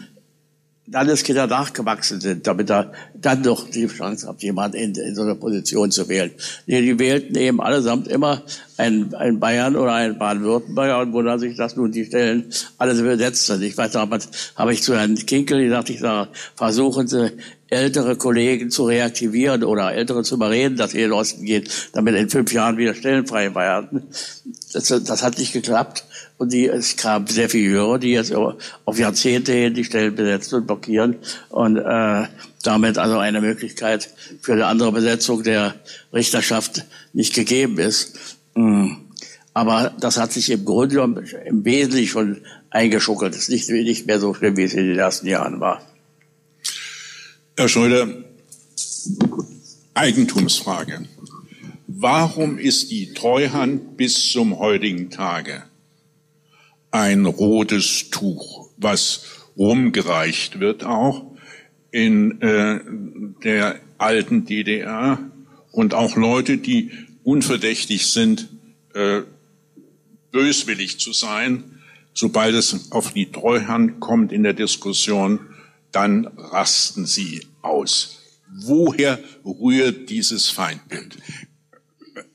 Landeskinder nachgewachsen sind, damit er dann noch die Chance hat, jemanden in, in so einer Position zu wählen. Nee, die wählten eben allesamt immer einen, Bayern oder einen Baden-Württemberger und wundern sich, dass nun die Stellen alle besetzt sind. Ich weiß damals, habe ich zu Herrn Kinkel gesagt, ich sage, versuchen Sie ältere Kollegen zu reaktivieren oder ältere zu überreden, dass sie in den Osten geht, damit in fünf Jahren wieder Stellen frei werden. Das, das hat nicht geklappt. Und die, es kam sehr viel höhere, die jetzt auf Jahrzehnte hin die Stellen besetzen und blockieren und äh, damit also eine Möglichkeit für eine andere Besetzung der Richterschaft nicht gegeben ist. Mm. Aber das hat sich im Grunde genommen im Wesentlichen schon eingeschuckelt. Es ist nicht, nicht mehr so schlimm, wie es in den ersten Jahren war. Herr Schröder, Eigentumsfrage. Warum ist die Treuhand bis zum heutigen Tage ein rotes Tuch, was rumgereicht wird auch in äh, der alten DDR und auch Leute, die unverdächtig sind, äh, böswillig zu sein, sobald es auf die Treuhand kommt in der Diskussion, dann rasten sie aus. Woher rührt dieses Feindbild?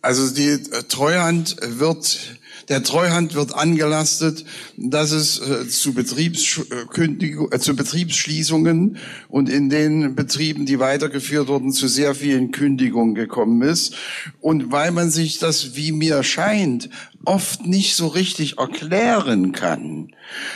Also die Treuhand wird der Treuhand wird angelastet, dass es äh, zu, Betriebskündigung, äh, zu Betriebsschließungen und in den Betrieben, die weitergeführt wurden, zu sehr vielen Kündigungen gekommen ist. Und weil man sich das, wie mir scheint, oft nicht so richtig erklären kann,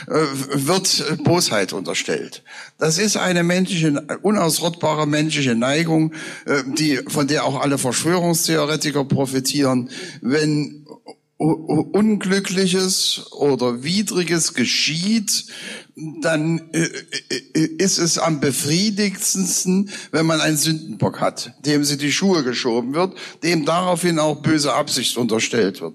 äh, wird Bosheit unterstellt. Das ist eine menschliche, unausrottbare menschliche Neigung, äh, die, von der auch alle Verschwörungstheoretiker profitieren. Wenn Unglückliches oder Widriges geschieht, dann äh, äh, ist es am befriedigendsten, wenn man einen Sündenbock hat, dem sie die Schuhe geschoben wird, dem daraufhin auch böse Absicht unterstellt wird.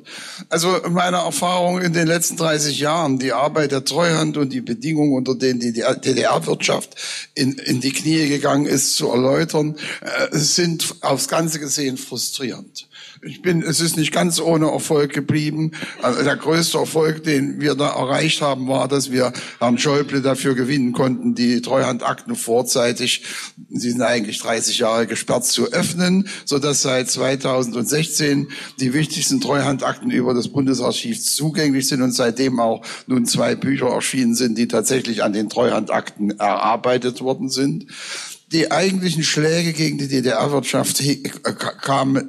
Also meine Erfahrung in den letzten 30 Jahren, die Arbeit der Treuhand und die Bedingungen, unter denen die DDR-Wirtschaft in, in die Knie gegangen ist, zu erläutern, äh, sind aufs Ganze gesehen frustrierend ich bin, es ist nicht ganz ohne Erfolg geblieben. Also der größte Erfolg, den wir da erreicht haben, war, dass wir Herrn Schäuble dafür gewinnen konnten, die Treuhandakten vorzeitig, sie sind eigentlich 30 Jahre gesperrt, zu öffnen, so dass seit 2016 die wichtigsten Treuhandakten über das Bundesarchiv zugänglich sind und seitdem auch nun zwei Bücher erschienen sind, die tatsächlich an den Treuhandakten erarbeitet worden sind. Die eigentlichen Schläge gegen die DDR-Wirtschaft äh,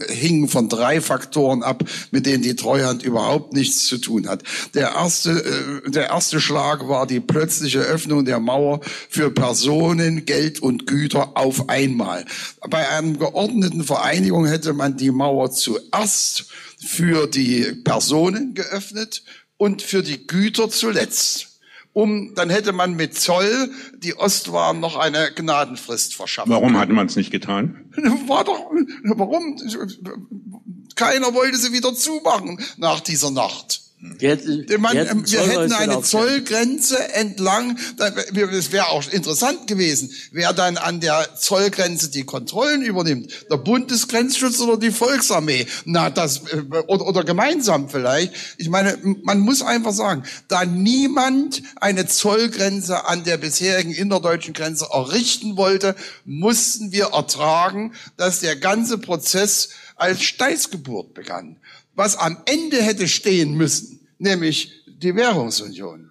hingen von drei Faktoren ab, mit denen die Treuhand überhaupt nichts zu tun hat. Der erste, äh, der erste Schlag war die plötzliche Öffnung der Mauer für Personen, Geld und Güter auf einmal. Bei einer geordneten Vereinigung hätte man die Mauer zuerst für die Personen geöffnet und für die Güter zuletzt um, dann hätte man mit Zoll die Ostwaren noch eine Gnadenfrist verschafft. Warum hatte man es nicht getan? War doch, warum? Keiner wollte sie wieder zumachen nach dieser Nacht. Wir hätten, wir hätten, wir hätten eine Zollgrenze entlang, es wäre auch interessant gewesen, wer dann an der Zollgrenze die Kontrollen übernimmt, der Bundesgrenzschutz oder die Volksarmee, na das äh, oder, oder gemeinsam vielleicht. Ich meine, man muss einfach sagen, da niemand eine Zollgrenze an der bisherigen innerdeutschen Grenze errichten wollte, mussten wir ertragen, dass der ganze Prozess als Steißgeburt begann was am Ende hätte stehen müssen, nämlich die Währungsunion,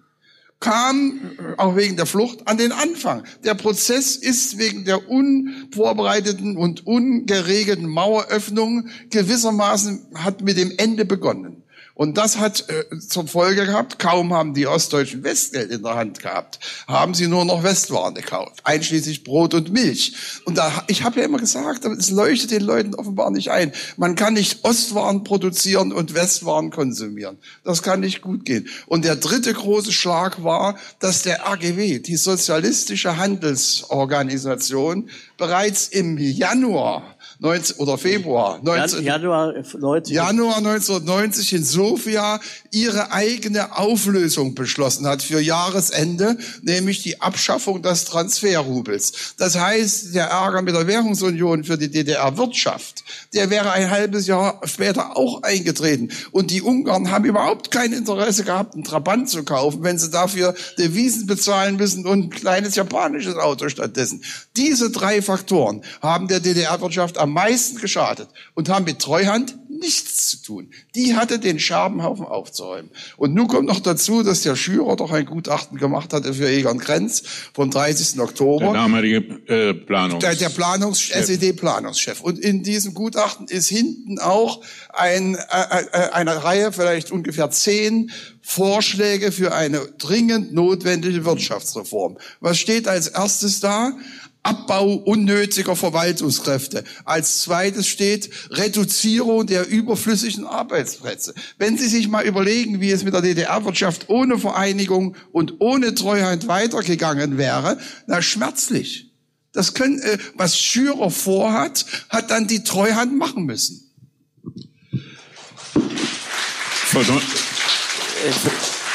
kam äh, auch wegen der Flucht an den Anfang. Der Prozess ist wegen der unvorbereiteten und ungeregelten Maueröffnung gewissermaßen hat mit dem Ende begonnen. Und das hat äh, zur Folge gehabt, kaum haben die Ostdeutschen Westgeld in der Hand gehabt, haben sie nur noch Westwaren gekauft, einschließlich Brot und Milch. Und da, ich habe ja immer gesagt, es leuchtet den Leuten offenbar nicht ein. Man kann nicht Ostwaren produzieren und Westwaren konsumieren. Das kann nicht gut gehen. Und der dritte große Schlag war, dass der RGW, die sozialistische Handelsorganisation, bereits im Januar 19, oder Februar 19, Januar, 90. Januar 1990 in Sofia ihre eigene Auflösung beschlossen hat für Jahresende, nämlich die Abschaffung des Transferrubels. Das heißt, der Ärger mit der Währungsunion für die DDR-Wirtschaft, der wäre ein halbes Jahr später auch eingetreten. Und die Ungarn haben überhaupt kein Interesse gehabt, einen Trabant zu kaufen, wenn sie dafür Devisen bezahlen müssen und ein kleines japanisches Auto stattdessen. Diese drei Faktoren haben der DDR-Wirtschaft am meisten geschadet und haben mit Treuhand nichts zu tun. Die hatte den Scherbenhaufen aufzuräumen. Und nun kommt noch dazu, dass der Schürer doch ein Gutachten gemacht hatte für Egon Krenz vom 30. Oktober. Der damalige äh, Planungs der, der Planungs SED-Planungschef. Und in diesem Gutachten ist hinten auch ein, äh, äh, eine Reihe, vielleicht ungefähr zehn Vorschläge für eine dringend notwendige Wirtschaftsreform. Was steht als erstes da? Abbau unnötiger Verwaltungskräfte. Als zweites steht Reduzierung der überflüssigen Arbeitsplätze. Wenn Sie sich mal überlegen, wie es mit der DDR-Wirtschaft ohne Vereinigung und ohne Treuhand weitergegangen wäre, na schmerzlich. Das können, äh, was Schürer vorhat, hat dann die Treuhand machen müssen.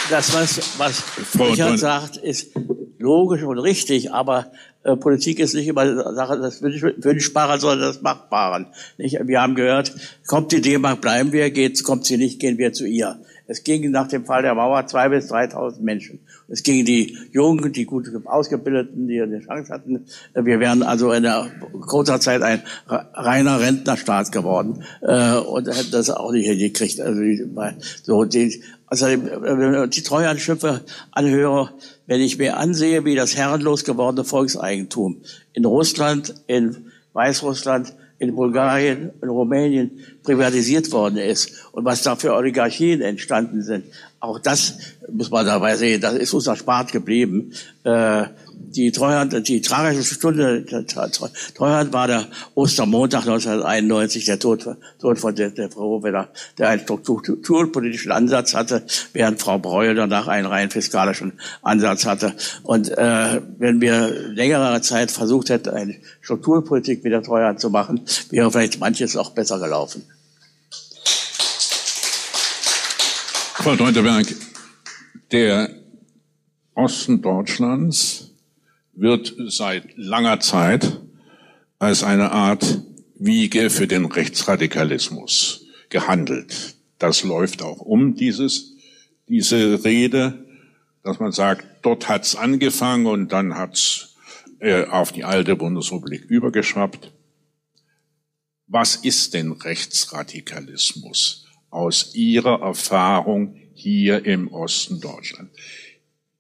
Das, was, was Richard sagt, ist logisch und richtig, aber äh, Politik ist nicht immer Sache des Wünschbaren, sondern des Machbaren. Nicht? Wir haben gehört, kommt die D-Mark, bleiben wir, geht, kommt sie nicht, gehen wir zu ihr. Es ging nach dem Fall der Mauer zwei bis 3.000 Menschen. Es gingen die Jungen, die gut ausgebildeten, die eine Chance hatten. Wir wären also in der kurzer Zeit ein reiner Rentnerstaat geworden äh, und hätten das auch nicht hingekriegt. Also so also die Treuhandschiffe anhöre, wenn ich mir ansehe, wie das herrenlos gewordene Volkseigentum in Russland, in Weißrussland, in Bulgarien, in Rumänien privatisiert worden ist und was da für Oligarchien entstanden sind. Auch das muss man dabei sehen, das ist uns erspart geblieben. Äh, die Treuhand, die tragische Stunde Treuhand war der Ostermontag 1991, der Tod, Tod von der, der Frau Weber, der einen strukturpolitischen Ansatz hatte, während Frau Breuer danach einen rein fiskalischen Ansatz hatte. Und äh, wenn wir längere Zeit versucht hätten, eine Strukturpolitik mit der Treuhand zu machen, wäre vielleicht manches auch besser gelaufen. Frau Deuterberg, der Osten Deutschlands wird seit langer Zeit als eine Art Wiege für den Rechtsradikalismus gehandelt. Das läuft auch um dieses, diese Rede, dass man sagt, dort hat's angefangen und dann hat's äh, auf die alte Bundesrepublik übergeschwappt. Was ist denn Rechtsradikalismus aus Ihrer Erfahrung hier im Osten Deutschland?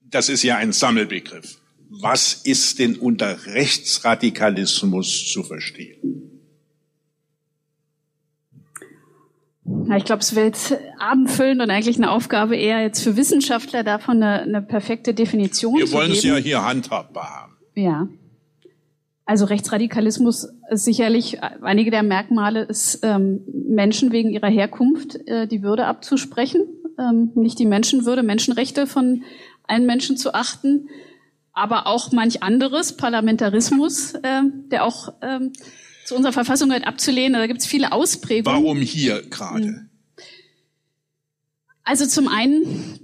Das ist ja ein Sammelbegriff. was ist denn unter Rechtsradikalismus zu verstehen? Ja, ich glaube, es wäre jetzt abendfüllend und eigentlich eine Aufgabe eher jetzt für Wissenschaftler davon eine, eine perfekte Definition Wir zu wollen geben. es ja hier handhabbar haben. Ja. Also Rechtsradikalismus ist sicherlich einige der Merkmale ist ähm, Menschen wegen ihrer Herkunft äh, die Würde abzusprechen, ähm, nicht die Menschenwürde, Menschenrechte von allen Menschen zu achten, aber auch manch anderes, Parlamentarismus, äh, der auch ähm, zu unserer Verfassung gehört, abzulehnen. Da gibt es viele Ausprägungen. Warum hier gerade? Also zum einen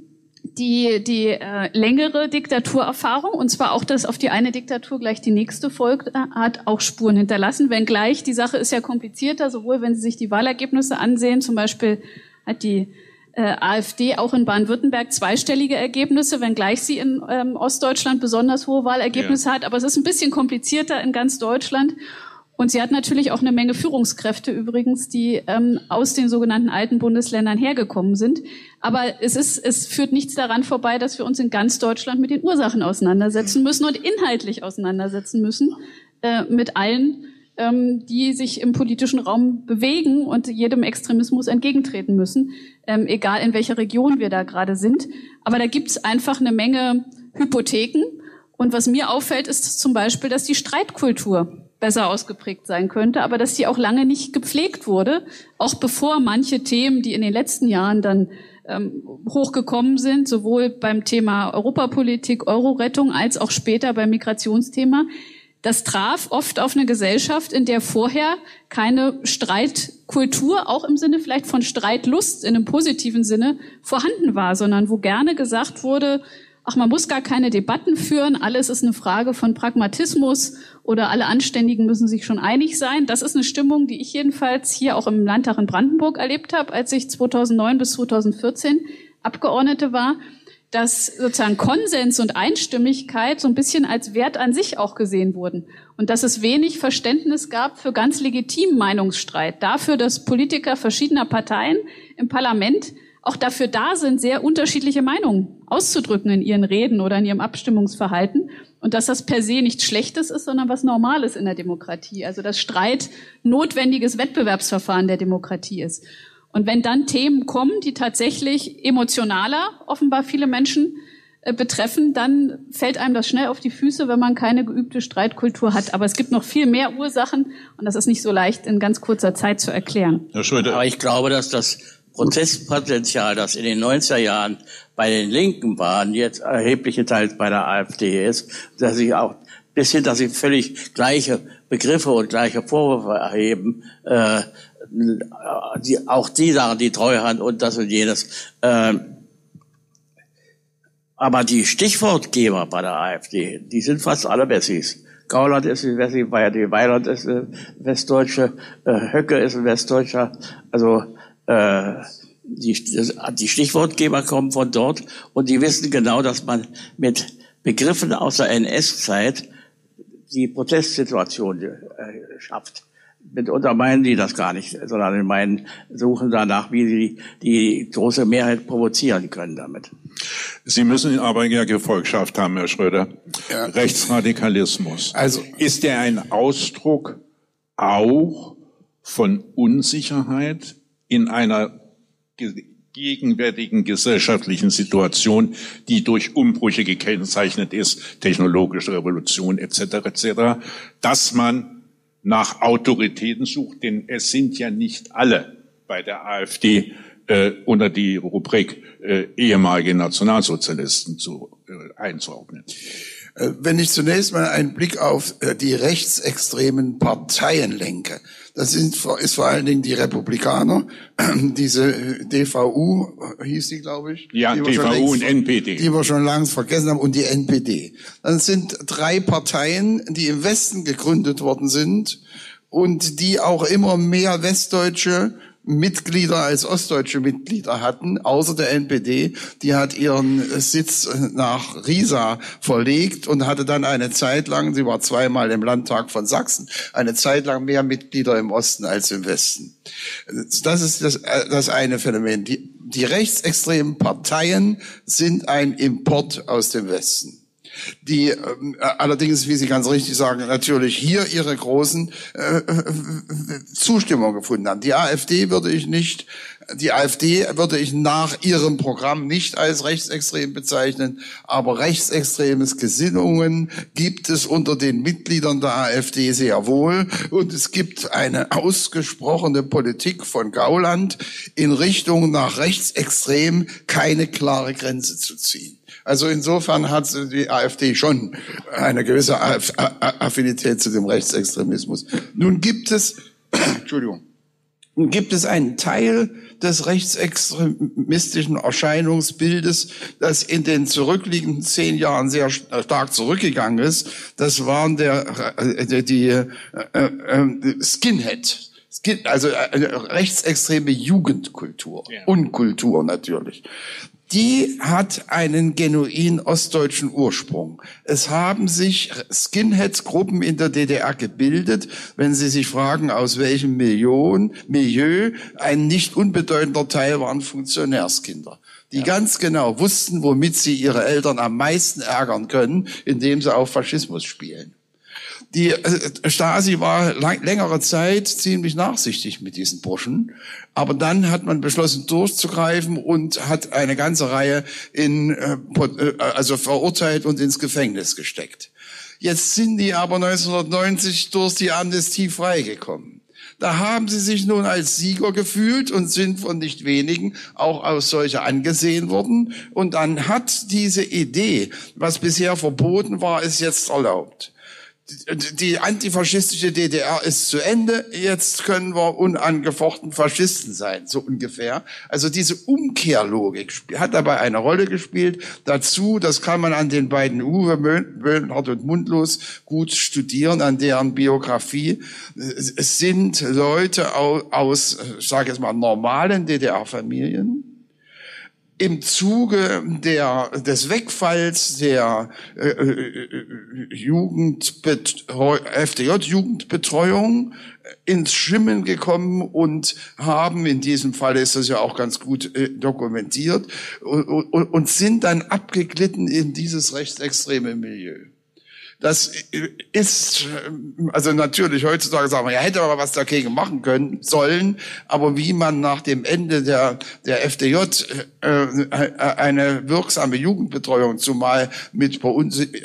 die, die äh, längere Diktaturerfahrung, und zwar auch, dass auf die eine Diktatur gleich die nächste folgt, äh, hat auch Spuren hinterlassen. Wenngleich, die Sache ist ja komplizierter, sowohl wenn Sie sich die Wahlergebnisse ansehen, zum Beispiel hat die äh, AfD auch in Baden-Württemberg zweistellige Ergebnisse, wenngleich sie in ähm, Ostdeutschland besonders hohe Wahlergebnisse Ja. hat. Aber es ist ein bisschen komplizierter in ganz Deutschland. Und sie hat natürlich auch eine Menge Führungskräfte übrigens, die ähm, aus den sogenannten alten Bundesländern hergekommen sind. Aber es ist, es führt nichts daran vorbei, dass wir uns in ganz Deutschland mit den Ursachen auseinandersetzen müssen und inhaltlich auseinandersetzen müssen äh, mit allen, ähm, die sich im politischen Raum bewegen und jedem Extremismus entgegentreten müssen, ähm, egal in welcher Region wir da gerade sind. Aber da gibt's einfach eine Menge Hypotheken. Und was mir auffällt, ist zum Beispiel, dass die Streitkultur besser ausgeprägt sein könnte, aber dass die auch lange nicht gepflegt wurde, auch bevor manche Themen, die in den letzten Jahren dann hochgekommen sind, sowohl beim Thema Europapolitik, Euro-Rettung als auch später beim Migrationsthema, das traf oft auf eine Gesellschaft, in der vorher keine Streitkultur, auch im Sinne vielleicht von Streitlust in einem positiven Sinne, vorhanden war, sondern wo gerne gesagt wurde, ach, man muss gar keine Debatten führen, alles ist eine Frage von Pragmatismus oder alle Anständigen müssen sich schon einig sein. Das ist eine Stimmung, die ich jedenfalls hier auch im Landtag in Brandenburg erlebt habe, als ich 2009 bis 2014 Abgeordnete war, dass sozusagen Konsens und Einstimmigkeit so ein bisschen als Wert an sich auch gesehen wurden und dass es wenig Verständnis gab für ganz legitimen Meinungsstreit, dafür, dass Politiker verschiedener Parteien im Parlament auch dafür da sind, sehr unterschiedliche Meinungen auszudrücken in ihren Reden oder in ihrem Abstimmungsverhalten und dass das per se nichts Schlechtes ist, sondern was Normales in der Demokratie. Also dass Streit notwendiges Wettbewerbsverfahren der Demokratie ist. Und wenn dann Themen kommen, die tatsächlich emotionaler offenbar viele Menschen äh, betreffen, dann fällt einem das schnell auf die Füße, wenn man keine geübte Streitkultur hat. Aber es gibt noch viel mehr Ursachen und das ist nicht so leicht in ganz kurzer Zeit zu erklären. Herr Schröder, Aber ich glaube, dass das Protestpotenzial, das in den 90er Jahren bei den Linken war, und jetzt erhebliche Teils bei der AfD ist, dass sie auch bis hin, dass sie völlig gleiche Begriffe und gleiche Vorwürfe erheben, äh, die, auch die sagen, die Treuhand und das und jenes. Äh, aber die Stichwortgeber bei der AfD, die sind fast alle Wessis. Gauland ist ein Wessi, Weiland ist eine Westdeutsche, äh, Höcke ist ein Westdeutscher. Also äh, die, das, die Stichwortgeber kommen von dort und die wissen genau, dass man mit Begriffen aus der NS-Zeit die Protestsituation äh, schafft. Mitunter meinen die das gar nicht, sondern meinen, suchen danach, wie sie die große Mehrheit provozieren können damit. Sie müssen aber ja Gefolgschaft haben, Herr Schröder. Ja. Rechtsradikalismus. Also- ist der ein Ausdruck auch von Unsicherheit in einer ge gegenwärtigen gesellschaftlichen Situation, die durch Umbrüche gekennzeichnet ist, technologische Revolution etc. etc., dass man nach Autoritäten sucht, denn es sind ja nicht alle bei der AfD äh, unter die Rubrik äh, ehemalige Nationalsozialisten zu, äh, einzuordnen. Äh, Wenn ich zunächst mal einen Blick auf äh, die rechtsextremen Parteien lenke, das sind, vor- ist vor allen Dingen die Republikaner, diese äh, DVU äh, hieß die, glaube ich. Ja, die wir schon DVU und längst- NPD. Die wir schon lange vergessen haben und die NPD. Das sind drei Parteien, die im Westen gegründet worden sind und die auch immer mehr westdeutsche Mitglieder als ostdeutsche Mitglieder hatten, außer der NPD. Die hat ihren Sitz nach Riesa verlegt und hatte dann eine Zeit lang, sie war zweimal im Landtag von Sachsen, eine Zeit lang mehr Mitglieder im Osten als im Westen. Das ist das, das eine Phänomen. Die, die rechtsextremen Parteien sind ein Import aus dem Westen. Die äh, allerdings, wie Sie ganz richtig sagen, natürlich hier ihre großen äh, äh, Zustimmung gefunden haben. Die AfD würde ich nicht, die AfD würde ich nach ihrem Programm nicht als rechtsextrem bezeichnen, aber rechtsextremes Gesinnungen gibt es unter den Mitgliedern der AfD sehr wohl und es gibt eine ausgesprochene Politik von Gauland in Richtung nach rechtsextrem keine klare Grenze zu ziehen. Also insofern hat die AfD schon eine gewisse Affinität zu dem Rechtsextremismus. Nun gibt es, Entschuldigung, nun gibt es einen Teil des rechtsextremistischen Erscheinungsbildes, das in den zurückliegenden zehn Jahren sehr stark zurückgegangen ist. Das waren der, äh, die äh, äh, Skinhead. Also äh, rechtsextreme Jugendkultur, ja. Unkultur natürlich die hat einen genuin ostdeutschen Ursprung. Es haben sich Skinheads-Gruppen in der DDR gebildet, wenn Sie sich fragen, aus welchem Million, Milieu, ein nicht unbedeutender Teil waren Funktionärskinder die ja. ganz genau wussten, womit sie ihre Eltern am meisten ärgern können, indem sie auf Faschismus spielen. Die äh, Stasi war lang, längere Zeit ziemlich nachsichtig mit diesen Burschen, aber dann hat man beschlossen durchzugreifen und hat eine ganze Reihe in äh, äh also verurteilt und ins Gefängnis gesteckt. Jetzt sind die aber 1990 durch die Amnestie freigekommen. Da haben sie sich nun als Sieger gefühlt und sind von nicht wenigen auch als solche angesehen worden. Und dann hat diese Idee, was bisher verboten war, ist jetzt erlaubt die antifaschistische DDR ist zu Ende, jetzt können wir unangefochten Faschisten sein, so ungefähr. Also diese Umkehrlogik hat dabei eine Rolle gespielt. Dazu, das kann man an den beiden Uwe Möhnhardt und Mundlos gut studieren, an deren Biografie. Es sind Leute aus, ich sage jetzt mal, normalen DDR-Familien, im Zuge der, des Wegfalls der äh, äh FDJ-Jugendbetreuung ins Schwimmen gekommen und haben, in diesem Fall ist das ja auch ganz gut äh, dokumentiert, und, und, und sind dann abgeglitten in dieses rechtsextreme Milieu. Das ist, also natürlich heutzutage sagen wir, ja, hätte man was dagegen machen können, sollen, aber wie man nach dem Ende der, der FDJ äh, eine wirksame Jugendbetreuung, zumal mit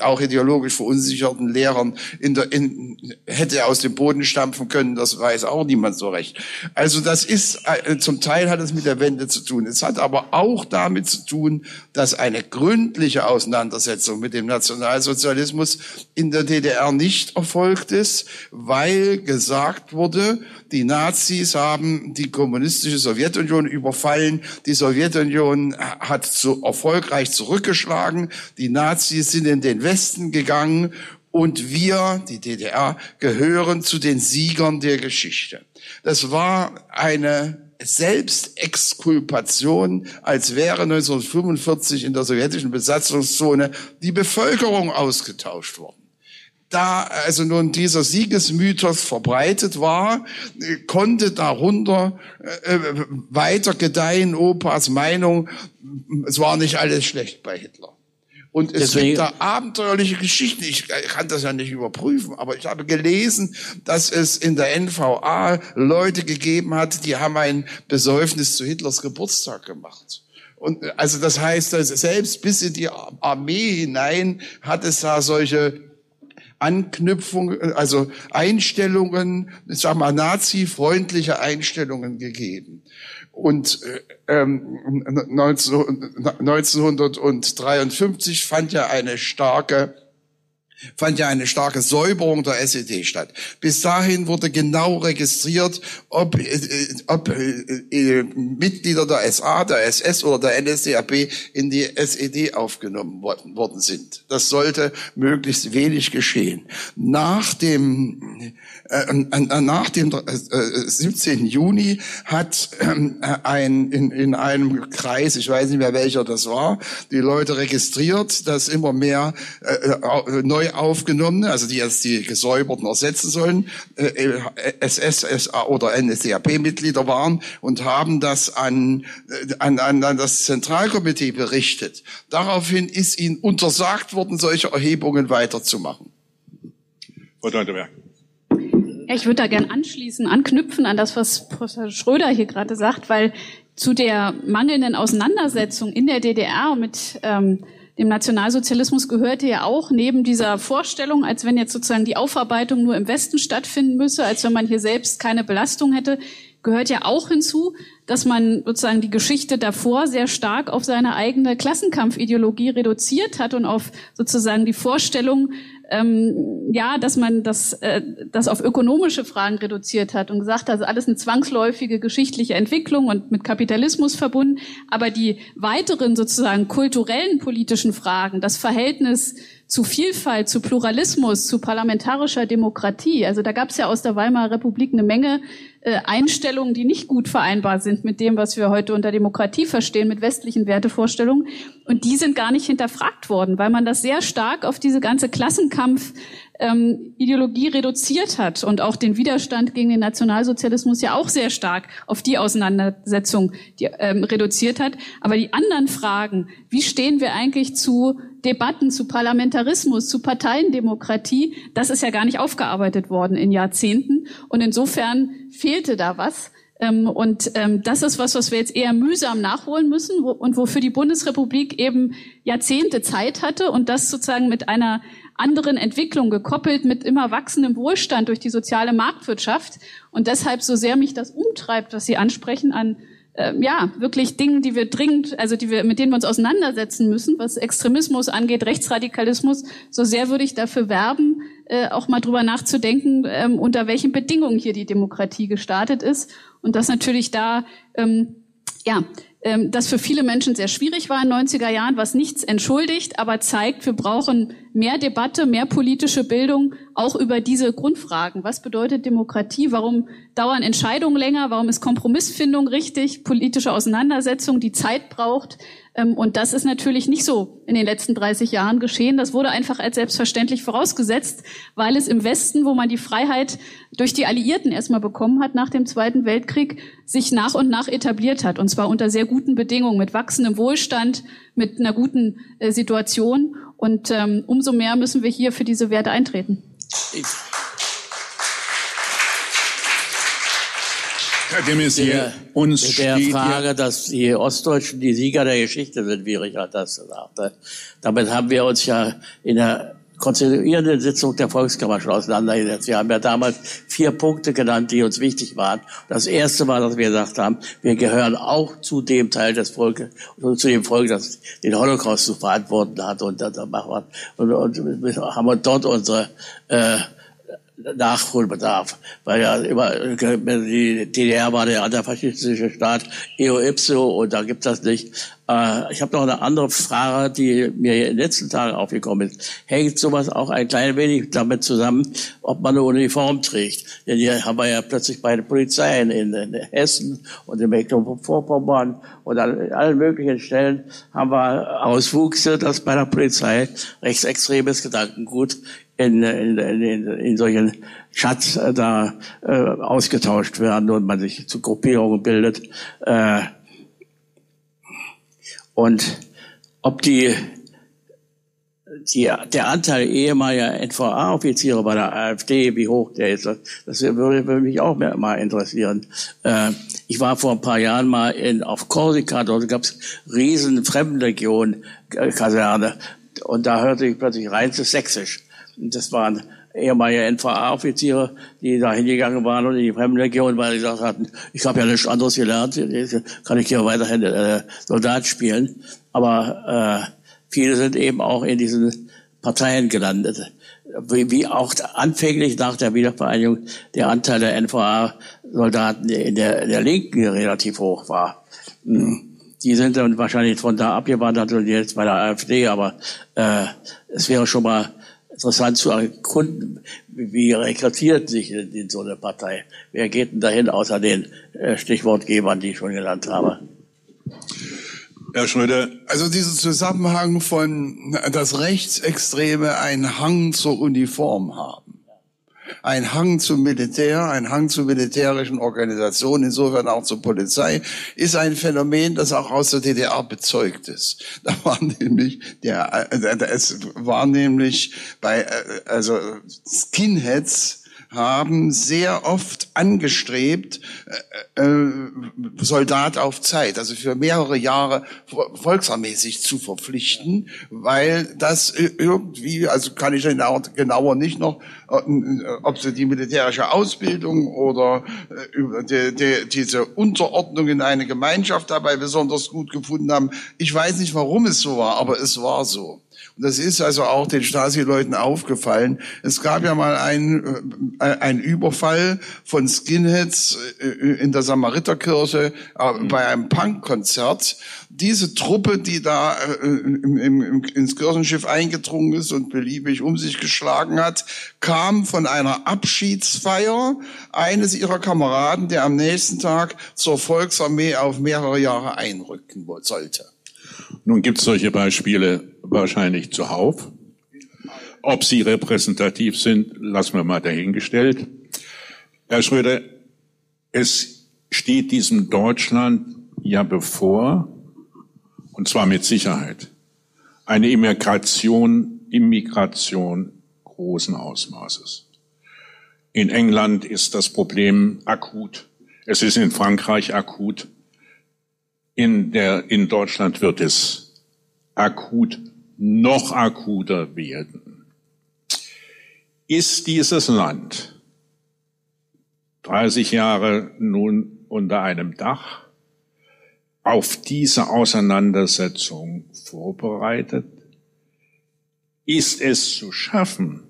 auch ideologisch verunsicherten Lehrern in der, in, hätte aus dem Boden stampfen können, das weiß auch niemand so recht. Also das ist, äh, zum Teil hat es mit der Wende zu tun. Es hat aber auch damit zu tun, dass eine gründliche Auseinandersetzung mit dem Nationalsozialismus in der DDR nicht erfolgt ist, weil gesagt wurde, die Nazis haben die kommunistische Sowjetunion überfallen, die Sowjetunion hat so erfolgreich zurückgeschlagen, die Nazis sind in den Westen gegangen und wir, die DDR, gehören zu den Siegern der Geschichte. Das war eine Selbstexkulpation, als wäre 1945 in der sowjetischen Besatzungszone die Bevölkerung ausgetauscht worden da also nun dieser Siegesmythos verbreitet war, konnte darunter äh, weiter gedeihen Opas Meinung, es war nicht alles schlecht bei Hitler. Und es Deswegen. gibt da abenteuerliche Geschichten. Ich kann das ja nicht überprüfen, aber ich habe gelesen, dass es in der NVA Leute gegeben hat, die haben ein Besäufnis zu Hitlers Geburtstag gemacht. Und also das heißt, selbst bis in die Armee hinein hat es da solche Anknüpfungen, also Einstellungen, ich sag mal Nazi-freundliche Einstellungen gegeben. Und äh, ähm, 19, 1953 fand ja eine starke fand ja eine starke Säuberung der SED statt. Bis dahin wurde genau registriert, ob, äh, ob äh, äh, Mitglieder der SA, der SS oder der NSDAP in die SED aufgenommen worden, worden sind. Das sollte möglichst wenig geschehen. Nach dem, äh, nach dem 17. Äh, Juni hat äh, ein, in, in einem Kreis, ich weiß nicht mehr welcher das war, die Leute registriert, dass immer mehr äh, neu aufgenommene, also die jetzt die Gesäuberten ersetzen sollen, äh, SS oder NSDAP-Mitglieder waren und haben das an, an, an, an das Zentralkomitee berichtet. Daraufhin ist ihnen untersagt worden, solche Erhebungen weiterzumachen. Frau Teuteberg. Ja, ich würde da gern anschließen, anknüpfen an das, was Professor Schröder hier gerade sagt, weil zu der mangelnden Auseinandersetzung in der DDR mit ähm, dem Nationalsozialismus gehörte ja auch neben dieser Vorstellung, als wenn jetzt sozusagen die Aufarbeitung nur im Westen stattfinden müsse, als wenn man hier selbst keine Belastung hätte, gehört ja auch hinzu, dass man sozusagen die Geschichte davor sehr stark auf seine eigene Klassenkampfideologie reduziert hat und auf sozusagen die Vorstellung, ähm, ja, dass man das, äh, das auf ökonomische Fragen reduziert hat und gesagt hat, also alles eine zwangsläufige geschichtliche Entwicklung und mit Kapitalismus verbunden. Aber die weiteren sozusagen kulturellen politischen Fragen, das Verhältnis zu Vielfalt, zu Pluralismus, zu parlamentarischer Demokratie. Also da gab es ja aus der Weimarer Republik eine Menge äh, Einstellungen, die nicht gut vereinbar sind mit dem, was wir heute unter Demokratie verstehen, mit westlichen Wertevorstellungen. Und die sind gar nicht hinterfragt worden, weil man das sehr stark auf diese ganze Klassenkampf ähm, reduziert hat und auch den Widerstand gegen den Nationalsozialismus ja auch sehr stark auf die Auseinandersetzung die, ähm, reduziert hat. Aber die anderen Fragen, wie stehen wir eigentlich zu Debatten, zu Parlamentarismus, zu Parteiendemokratie, das ist ja gar nicht aufgearbeitet worden in Jahrzehnten. Und insofern fehlte da was. Ähm, und ähm, das ist was, was wir jetzt eher mühsam nachholen müssen und wofür die Bundesrepublik eben Jahrzehnte Zeit hatte und das sozusagen mit einer anderen Entwicklung gekoppelt mit immer wachsendem Wohlstand durch die soziale Marktwirtschaft. Und deshalb, so sehr mich das umtreibt, was Sie ansprechen, an äh, ja, wirklich Dingen, die wir dringend, also die wir, mit denen wir uns auseinandersetzen müssen, was Extremismus angeht, Rechtsradikalismus, so sehr würde ich dafür werben, äh, auch mal drüber nachzudenken, ähm, unter welchen Bedingungen hier die Demokratie gestartet ist. Und das natürlich da, ähm, ja, ähm, das für viele Menschen sehr schwierig war in den 90er Jahren, was nichts entschuldigt, aber zeigt, wir brauchen mehr Debatte, mehr politische Bildung, auch über diese Grundfragen. Was bedeutet Demokratie? Warum dauern Entscheidungen länger? Warum ist Kompromissfindung richtig? Politische Auseinandersetzung, die Zeit braucht. Ähm, und das ist natürlich nicht so in den letzten 30 Jahren geschehen. Das wurde einfach als selbstverständlich vorausgesetzt, weil es im Westen, wo man die Freiheit durch die Alliierten erstmal bekommen hat nach dem Zweiten Weltkrieg, sich nach und nach etabliert hat. Und zwar unter sehr guten Bedingungen, mit wachsendem Wohlstand, mit einer guten äh, Situation. Und ähm, umso mehr müssen wir hier für diese Werte eintreten. Ich Herr de Maizière, uns mit der Frage, dass die Ostdeutschen die Sieger der Geschichte sind, wie Richard das sagte. Damit haben wir uns ja in der konstituierenden Sitzung der Volkskammer schon auseinandergesetzt. Wir haben ja damals vier Punkte genannt, die uns wichtig waren. Das erste war, dass wir gesagt haben, wir gehören auch zu dem Teil des Volkes, zu dem Volk, das den Holocaust zu verantworten hat. Und, und, und, und haben dort unsere äh, Nachholbedarf, weil ja immer die DDR war der antifaschistische Staat eo ipso und da gibt das nicht. Äh, ich habe noch eine andere Frage, die mir in den letzten Tagen aufgekommen ist. Hängt sowas auch ein klein wenig damit zusammen, ob man eine Uniform trägt? Denn hier haben wir ja plötzlich bei den Polizeien in, in Hessen und in Mecklenburg-Vorpommern und an allen möglichen Stellen haben wir Auswuchse, dass bei der Polizei rechtsextremes Gedankengut in, in, in, in solchen Chats äh, da äh, ausgetauscht werden und man sich zu Gruppierungen bildet. Äh, und ob die, die der Anteil ehemaliger NVA-Offiziere bei der AfD, wie hoch der ist, das würde, würde mich auch mal interessieren. Äh, ich war vor ein paar Jahren mal in, auf Korsika, dort gab es riesen Fremdenlegion-Kaserne und da hörte ich plötzlich reinstes Sächsisch. Das waren ehemalige NVA-Offiziere, die da hingegangen waren und in die Fremdenlegion, weil sie gesagt hatten, ich habe ja nichts anderes gelernt, kann ich hier weiterhin äh, Soldat spielen. Aber äh, viele sind eben auch in diesen Parteien gelandet. Wie, wie auch anfänglich nach der Wiedervereinigung der Anteil der NVA-Soldaten in der, in der Linken relativ hoch war. Hm. Die sind dann wahrscheinlich von da abgewandert und jetzt bei der AfD, aber äh, es wäre schon mal interessant zu erkunden, wie rekrutiert sich in, so eine Partei. Wer geht denn dahin außer den äh, Stichwortgebern, die ich schon genannt habe? Herr Schröder. Also dieser Zusammenhang von, dass Rechtsextreme einen Hang zur Uniform haben. Ein Hang zum Militär, ein Hang zu militärischen Organisationen, insofern auch zur Polizei, ist ein Phänomen, das auch aus der DDR bezeugt ist. Da war nämlich der, äh, es war nämlich bei, äh, also Skinheads, haben sehr oft angestrebt, äh, äh, Soldat auf Zeit, also für mehrere Jahre volksarmäßig zu verpflichten, weil das irgendwie, also kann ich genauer nicht noch, äh, ob sie die militärische Ausbildung oder äh, die, die, diese Unterordnung in eine Gemeinschaft dabei besonders gut gefunden haben. Ich weiß nicht, warum es so war, aber es war so. Das ist also auch den Stasi-Leuten aufgefallen. Es gab ja mal einen, äh, Überfall von Skinheads äh, in der Samariterkirche äh, bei einem Punkkonzert. Diese Truppe, die da äh, im, im, ins Kirchenschiff eingedrungen ist und beliebig um sich geschlagen hat, kam von einer Abschiedsfeier eines ihrer Kameraden, der am nächsten Tag zur Volksarmee auf mehrere Jahre einrücken sollte. Nun gibt es solche Beispiele wahrscheinlich zuhauf. Ob sie repräsentativ sind, lassen wir mal dahingestellt. Herr Schröder, es steht diesem Deutschland ja bevor, und zwar mit Sicherheit, eine Immigration, Immigration großen Ausmaßes. In England ist das Problem akut. Es ist in Frankreich akut. In, der, in Deutschland wird es akut noch akuter werden. Ist dieses Land 30 Jahre nun unter einem Dach auf diese Auseinandersetzung vorbereitet? Ist es zu schaffen,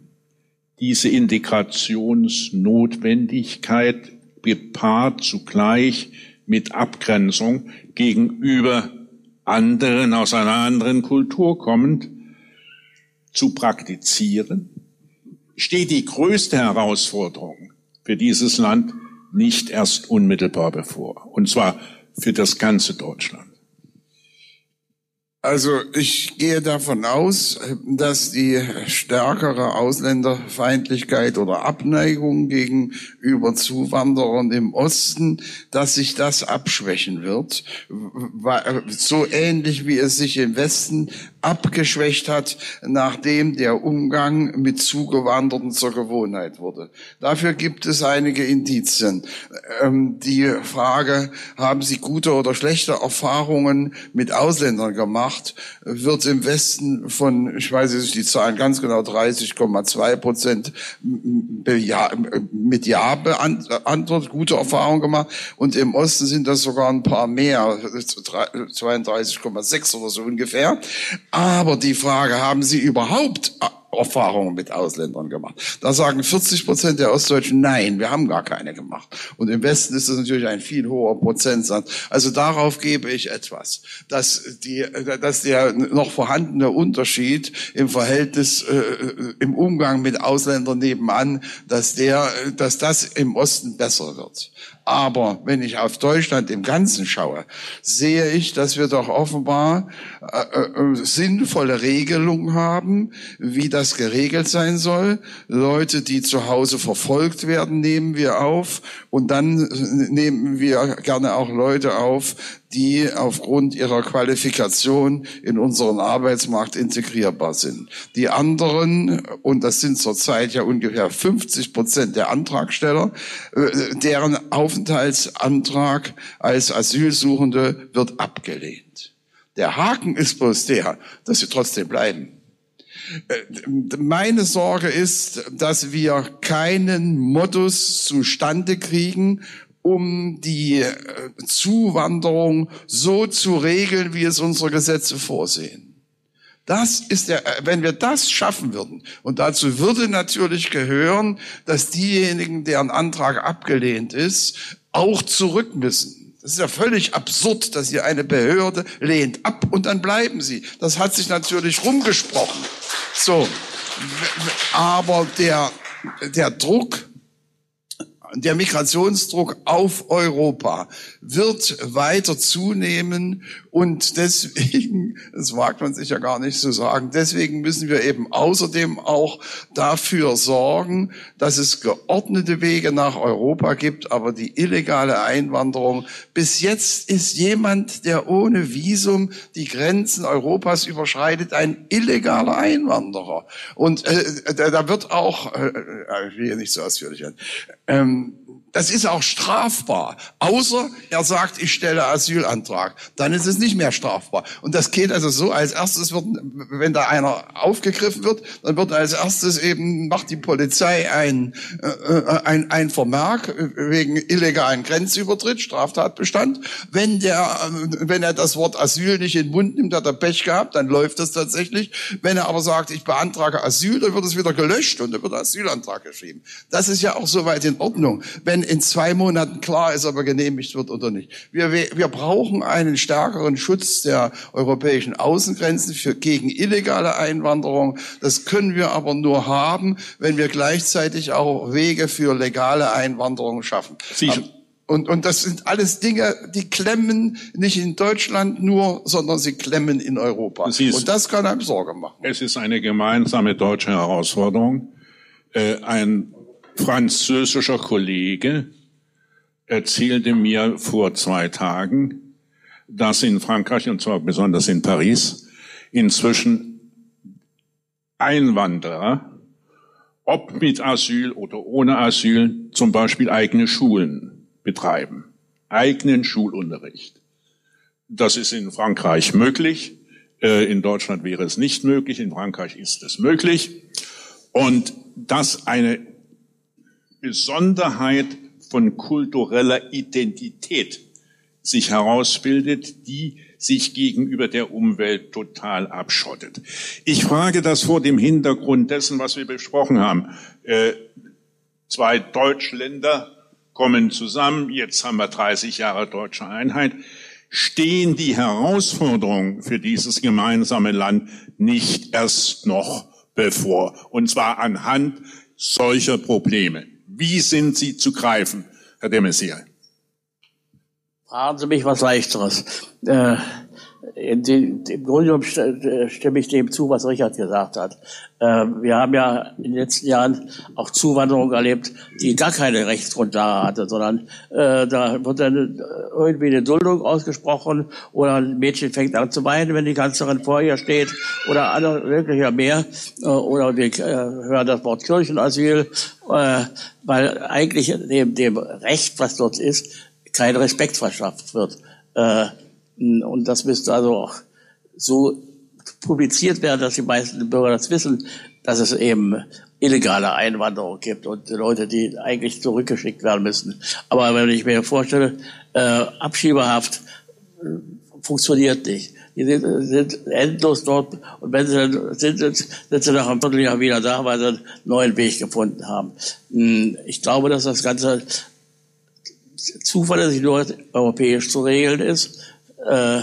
diese Integrationsnotwendigkeit gepaart zugleich mit Abgrenzung gegenüber anderen aus einer anderen Kultur kommend zu praktizieren, steht die größte Herausforderung für dieses Land nicht erst unmittelbar bevor, und zwar für das ganze Deutschland. Also ich gehe davon aus, dass die stärkere Ausländerfeindlichkeit oder Abneigung gegenüber Zuwanderern im Osten, dass sich das abschwächen wird, so ähnlich wie es sich im Westen abgeschwächt hat, nachdem der Umgang mit Zugewanderten zur Gewohnheit wurde. Dafür gibt es einige Indizien. Ähm, die Frage, haben Sie gute oder schlechte Erfahrungen mit Ausländern gemacht? macht, wird im Westen von, ich weiß nicht die Zahlen ganz genau, 30,2 Prozent mit Ja beantwortet, gute Erfahrungen gemacht. Und im Osten sind das sogar ein paar mehr, 32,6 oder so ungefähr. Aber die Frage, haben Sie überhaupt Erfahrungen mit Ausländern gemacht. Da sagen 40 Prozent der Ostdeutschen, nein, wir haben gar keine gemacht. Und im Westen ist das natürlich ein viel hoher Prozentsatz. Also darauf gebe ich etwas, dass, die, dass der noch vorhandene Unterschied im Verhältnis, äh, im Umgang mit Ausländern nebenan, dass der, dass das im Osten besser wird. Aber wenn ich auf Deutschland im Ganzen schaue, sehe ich, dass wir doch offenbar äh, äh, sinnvolle Regelungen haben, wie das geregelt sein soll. Leute, die zu Hause verfolgt werden, nehmen wir auf. Und dann nehmen wir gerne auch Leute auf, die aufgrund ihrer Qualifikation in unseren Arbeitsmarkt integrierbar sind. Die anderen, und das sind zurzeit ja ungefähr 50 Prozent der Antragsteller, äh, deren Aufenthaltsantrag als Asylsuchende wird abgelehnt. Der Haken ist bloß der, dass sie trotzdem bleiben. Äh, meine Sorge ist, dass wir keinen Modus zustande kriegen, um die äh, Zuwanderung so zu regeln, wie es unsere Gesetze vorsehen. Das ist der, äh, wenn wir das schaffen würden, und dazu würde natürlich gehören, dass diejenigen, deren Antrag abgelehnt ist, auch zurück müssen. Das ist ja völlig absurd, dass hier eine Behörde lehnt ab und dann bleiben sie. Das hat sich natürlich rumgesprochen. So. Aber der, der Druck der Migrationsdruck auf Europa wird weiter zunehmen und deswegen, das mag man sich ja gar nicht so sagen, deswegen müssen wir eben außerdem auch dafür sorgen, dass es geordnete Wege nach Europa gibt, aber die illegale Einwanderung, bis jetzt ist jemand, der ohne Visum die Grenzen Europas überschreitet, ein illegaler Einwanderer. Und äh, da wird auch, äh, äh ich will hier nicht so ausführlich werden, ähm, das ist auch strafbar, außer er sagt, ich stelle Asylantrag. Dann ist es nicht mehr strafbar. Und das geht also so, als erstes wird, wenn da einer aufgegriffen wird, dann wird als erstes eben, macht die Polizei ein, äh, ein, ein Vermerk wegen illegalen Grenzübertritt, Straftatbestand. Wenn der, wenn er das Wort Asyl nicht in den Mund nimmt, hat er Pech gehabt, dann läuft das tatsächlich. Wenn er aber sagt, ich beantrage Asyl, dann wird es wieder gelöscht und dann wird Asylantrag geschrieben. Das ist ja auch soweit in Ordnung. Wenn in zwei Monaten klar ist, ob er genehmigt wird oder nicht. Wir, wir brauchen einen stärkeren Schutz der europäischen Außengrenzen für, gegen illegale Einwanderung. Das können wir aber nur haben, wenn wir gleichzeitig auch Wege für legale Einwanderung schaffen. Sie und, und das sind alles Dinge, die klemmen nicht in Deutschland nur, sondern sie klemmen in Europa. Ist, und das kann einem Sorge machen. Es ist eine gemeinsame deutsche Herausforderung. Äh, ein französischer Kollege erzählte mir vor zwei Tagen, dass in Frankreich, und zwar besonders in Paris, inzwischen Einwanderer, ob mit Asyl oder ohne Asyl, zum Beispiel eigene Schulen betreiben, eigenen Schulunterricht. Das ist in Frankreich möglich. Äh, in Deutschland wäre es nicht möglich. In Frankreich ist es möglich. Und das eine Besonderheit von kultureller Identität sich herausbildet, die sich gegenüber der Umwelt total abschottet. Ich frage das vor dem Hintergrund dessen, was wir besprochen haben. Äh, zwei Deutschländer kommen zusammen, jetzt haben wir 30 Jahre deutsche Einheit. Stehen die Herausforderungen für dieses gemeinsame Land nicht erst noch bevor? Und zwar anhand solcher Probleme. Wie sind sie zu greifen, Herr de Maizière? Fragen Sie mich was Leichteres. Äh, Im Grunde genommen äh, stimme ich dem zu, was Richard gesagt hat. Äh, wir haben ja in den letzten Jahren auch Zuwanderung erlebt, die gar keine Rechtsgrundlage hatte, sondern äh, da wird dann irgendwie eine Duldung ausgesprochen oder ein Mädchen fängt an zu weinen, wenn die Kanzlerin vor ihr steht oder andere wirklich mehr. oder wir hören das Wort Kirchenasyl, weil eigentlich dem, dem Recht, was dort ist, kein Respekt verschafft wird. Und das müsste also auch so publiziert werden, dass die meisten Bürger das wissen, dass es eben illegale Einwanderung gibt und Leute, die eigentlich zurückgeschickt werden müssen. Aber wenn ich mir vorstelle, äh, Abschiebehaft äh, funktioniert nicht. Die sind, sind endlos dort und wenn sie dann sind, sind sie nach einem Vierteljahr wieder da, weil sie einen neuen Weg gefunden haben. Hm, ich glaube, dass das Ganze zuverlässig nur europäisch zu regeln ist. Äh,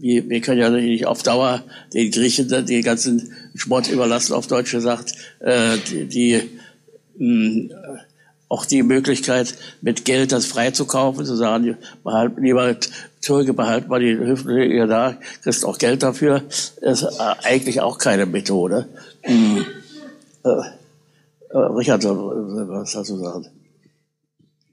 wir, wir können ja nicht auf Dauer den Griechen den ganzen Sport überlassen, auf Deutsch gesagt, äh, die, die mh, auch die Möglichkeit, mit Geld das freizukaufen, zu sagen, behalt, lieber Türke, behalt mal die Hüfte da, kriegst auch Geld dafür, ist äh, eigentlich auch keine Methode. Mhm. Äh, äh, Richard, was hast du gesagt?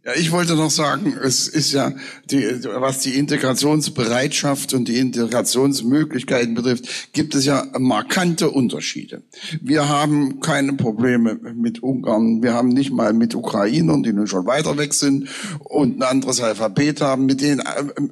Ja, ich wollte noch sagen, es ist ja, die, was die Integrationsbereitschaft und die Integrationsmöglichkeiten betrifft, gibt es ja markante Unterschiede. Wir haben keine Probleme mit Ungarn, wir haben nicht mal mit Ukrainern, die nun schon weiter weg sind und ein anderes Alphabet haben, mit denen,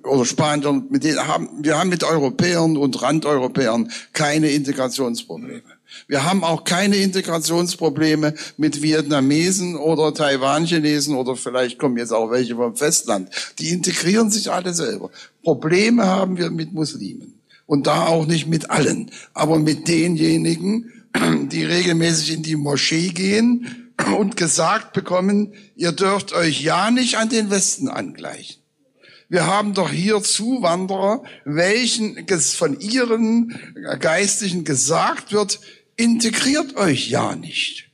oder Spaniern, mit denen haben, wir haben mit Europäern und Randeuropäern keine Integrationsprobleme. Wir haben auch keine Integrationsprobleme mit Vietnamesen oder Taiwan-Chinesen oder vielleicht kommen jetzt auch welche vom Festland. Die integrieren sich alle selber. Probleme haben wir mit Muslimen. Und da auch nicht mit allen, aber mit denjenigen, die regelmäßig in die Moschee gehen und gesagt bekommen, ihr dürft euch ja nicht an den Westen angleichen. Wir haben doch hier Zuwanderer, welchen von ihren Geistlichen gesagt wird, integriert euch ja nicht.